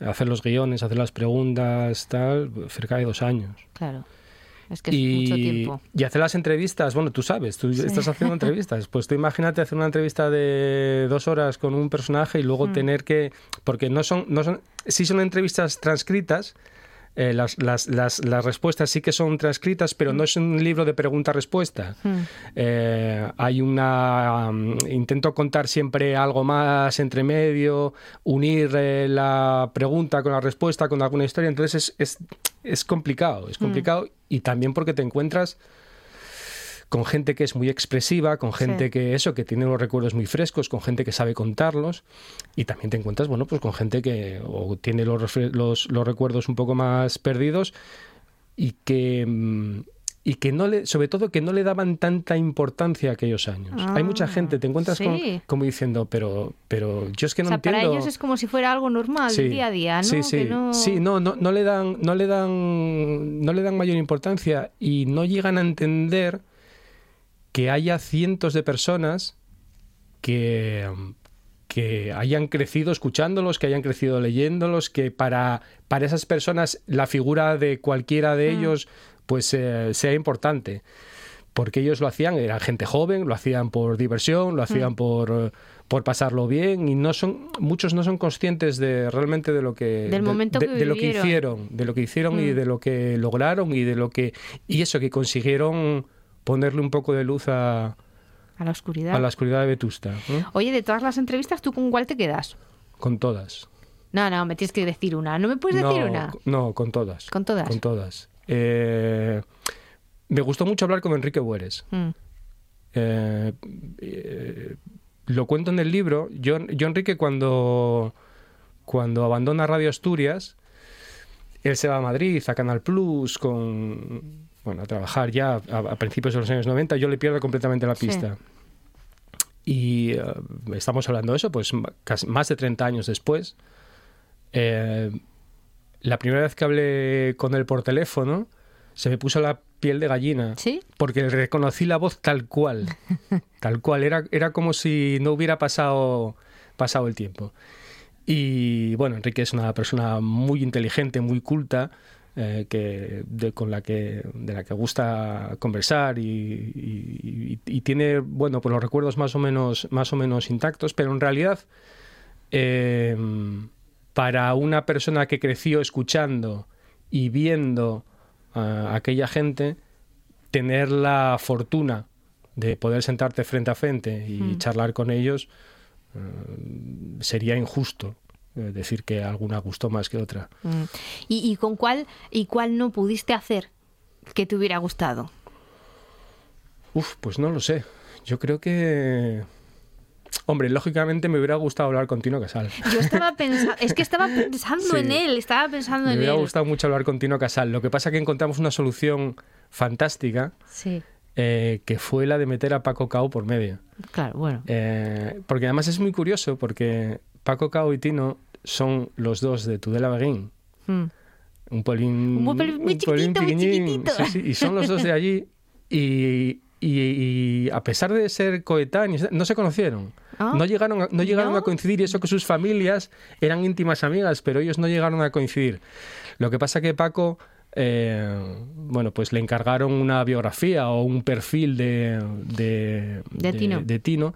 hacer los guiones, hacer las preguntas, tal, cerca de dos años. Claro. Es que es mucho tiempo. y hacer las entrevistas, bueno, tú sabes, tú estás haciendo entrevistas. Pues tú imagínate hacer una entrevista de dos horas con un personaje y Mm. luego tener que. Porque no son. No son sí son entrevistas transcritas. Eh, las, las, las, las respuestas sí que son transcritas, pero no es un libro de pregunta-respuesta. Mm. Eh, hay una. um, intento contar siempre algo más entre medio, unir eh, la pregunta con la respuesta, con alguna historia. Entonces es, es, es complicado, es complicado y también porque te encuentras con gente que es muy expresiva, con gente Sí. que eso, que tiene los recuerdos muy frescos, con gente que sabe contarlos, y también te encuentras, bueno, pues con gente que o tiene los, los, los recuerdos un poco más perdidos y que mm, y que no le, sobre todo que no le daban tanta importancia a aquellos años. Hay mucha Ah, gente, te encuentras con- como diciendo, pero, pero yo es que no o sea, entiendo. para ellos es como si fuera algo normal, Sí, día a día, ¿no? Sí, sí, Que no... sí, no, no, no le dan, no le dan, no le dan mayor importancia y no llegan a entender que haya cientos de personas que, que hayan crecido escuchándolos, que hayan crecido leyéndolos, que para, para esas personas la figura de cualquiera de ellos pues eh, sea importante. Porque ellos lo hacían, eran gente joven, lo hacían por diversión, lo hacían por, eh, por pasarlo bien y no son muchos no son conscientes de realmente de lo que Del de- momento de, que de lo que hicieron, de lo que hicieron y Mm. de lo que lograron y de lo que y eso que consiguieron ponerle un poco de luz a, A la oscuridad. a la oscuridad de Vetusta, ¿no? Oye, de todas las entrevistas, ¿tú con cuál te quedas? con todas. No, no, me tienes que decir una. ¿No me puedes decir una? No, con todas. ¿Con todas? Con todas. Eh, me gustó mucho hablar con Enrique Bueres. Mm. Eh, eh, lo cuento en el libro. Yo, yo Enrique, cuando, cuando abandona Radio Asturias, él se va a Madrid, a Canal Plus, con, bueno, a trabajar ya a, a principios de los años 90. Yo le pierdo completamente la Sí. pista. Y eh, estamos hablando de eso, pues casi más de 30 años después. Eh, la primera vez que hablé con él por teléfono, se me puso la piel de gallina. ¿Sí? Porque reconocí la voz tal cual. Tal cual. Era, era como si no hubiera pasado, pasado el tiempo. Y bueno, Enrique es una persona muy inteligente, muy culta, eh, que, de, con la que, de la que gusta conversar y, y- y- y tiene, bueno, pues los recuerdos más o menos, más o menos intactos, pero en realidad, eh, para una persona que creció escuchando y viendo a aquella gente, tener la fortuna de poder sentarte frente a frente y Mm. charlar con ellos, eh, sería injusto decir que alguna gustó más que otra. Mm. ¿Y, y con cuál y cuál no pudiste hacer que te hubiera gustado? Uf, pues no lo sé. Yo creo que... Hombre, lógicamente me hubiera gustado hablar con Tino Casal. Yo estaba pensando, es que estaba pensando Sí. en él, estaba pensando Me en hubiera él. gustado mucho hablar con Tino Casal. Lo que pasa es que encontramos una solución fantástica Sí, eh, que fue la de meter a Paco Cao por medio. claro, bueno. Eh, porque además es muy curioso porque Paco Cao y Tino son los dos de Tudela Beguín. Mm. Un polín, Un polín muy chiquitito, muy. Sí, sí, y son los dos de allí. Y, y- y a pesar de ser coetáneos, no se conocieron. Ah. No llegaron, a, no llegaron ¿No? a coincidir y eso que sus familias eran íntimas amigas, pero ellos no llegaron a coincidir. Lo que pasa que Paco, eh, bueno, pues le encargaron una biografía o un perfil de, de, De Tino. de Tino.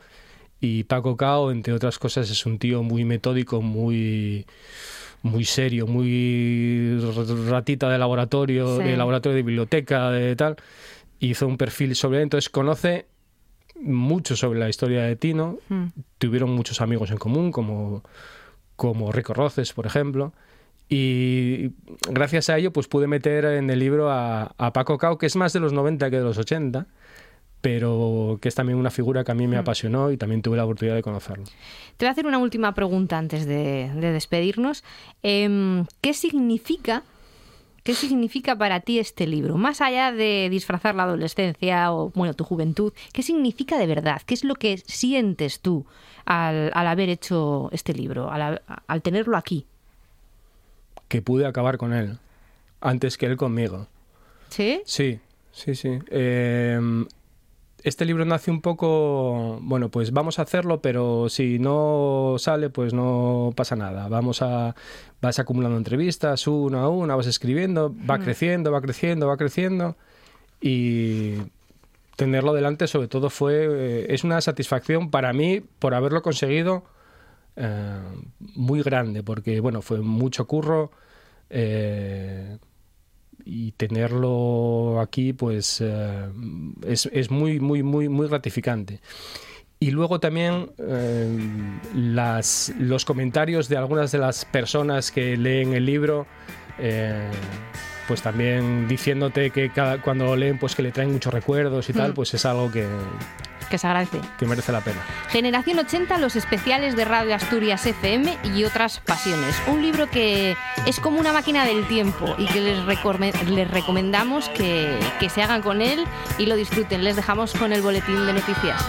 Y Paco Cao, entre otras cosas, es un tío muy metódico, muy muy serio, muy ratita de laboratorio, Sí. de laboratorio de biblioteca, de tal. Hizo un perfil sobre él, entonces conoce mucho sobre la historia de Tino. Mm. Tuvieron muchos amigos en común, como, como Rico Roces, por ejemplo. Y gracias a ello, pues pude meter en el libro a, a Paco Cao, que es más de los 90 que de los 80, pero que es también una figura que a mí me apasionó y también tuve la oportunidad de conocerlo. Te voy a hacer una última pregunta antes de, de despedirnos. Em, ¿Qué significa, qué significa para ti este libro? Más allá de disfrazar la adolescencia o bueno tu juventud, ¿qué significa de verdad? ¿Qué es lo que sientes tú al, al haber hecho este libro, al, al tenerlo aquí? Que pude acabar con él antes que él conmigo. ¿Sí? Sí, sí, sí. Eh, este libro nace un poco, bueno, pues vamos a hacerlo, pero si no sale, pues no pasa nada. Vamos a, vas acumulando entrevistas una a una, vas escribiendo, va creciendo, va creciendo, va creciendo y tenerlo delante sobre todo fue, eh, es una satisfacción para mí por haberlo conseguido eh, muy grande, porque bueno, fue mucho curro. eh, y tenerlo aquí pues eh, es, es muy muy muy muy gratificante y luego también eh, las, los comentarios de algunas de las personas que leen el libro eh, pues también diciéndote que cada, cuando lo leen pues que le traen muchos recuerdos y tal Mm. pues es algo que, Que se agradece. que merece la pena Generación 80, los especiales de Radio Asturias FM y otras pasiones. Un libro que es como una máquina del tiempo y que les, recome- les recomendamos que, que se hagan con él y lo disfruten. Les dejamos con el boletín de noticias.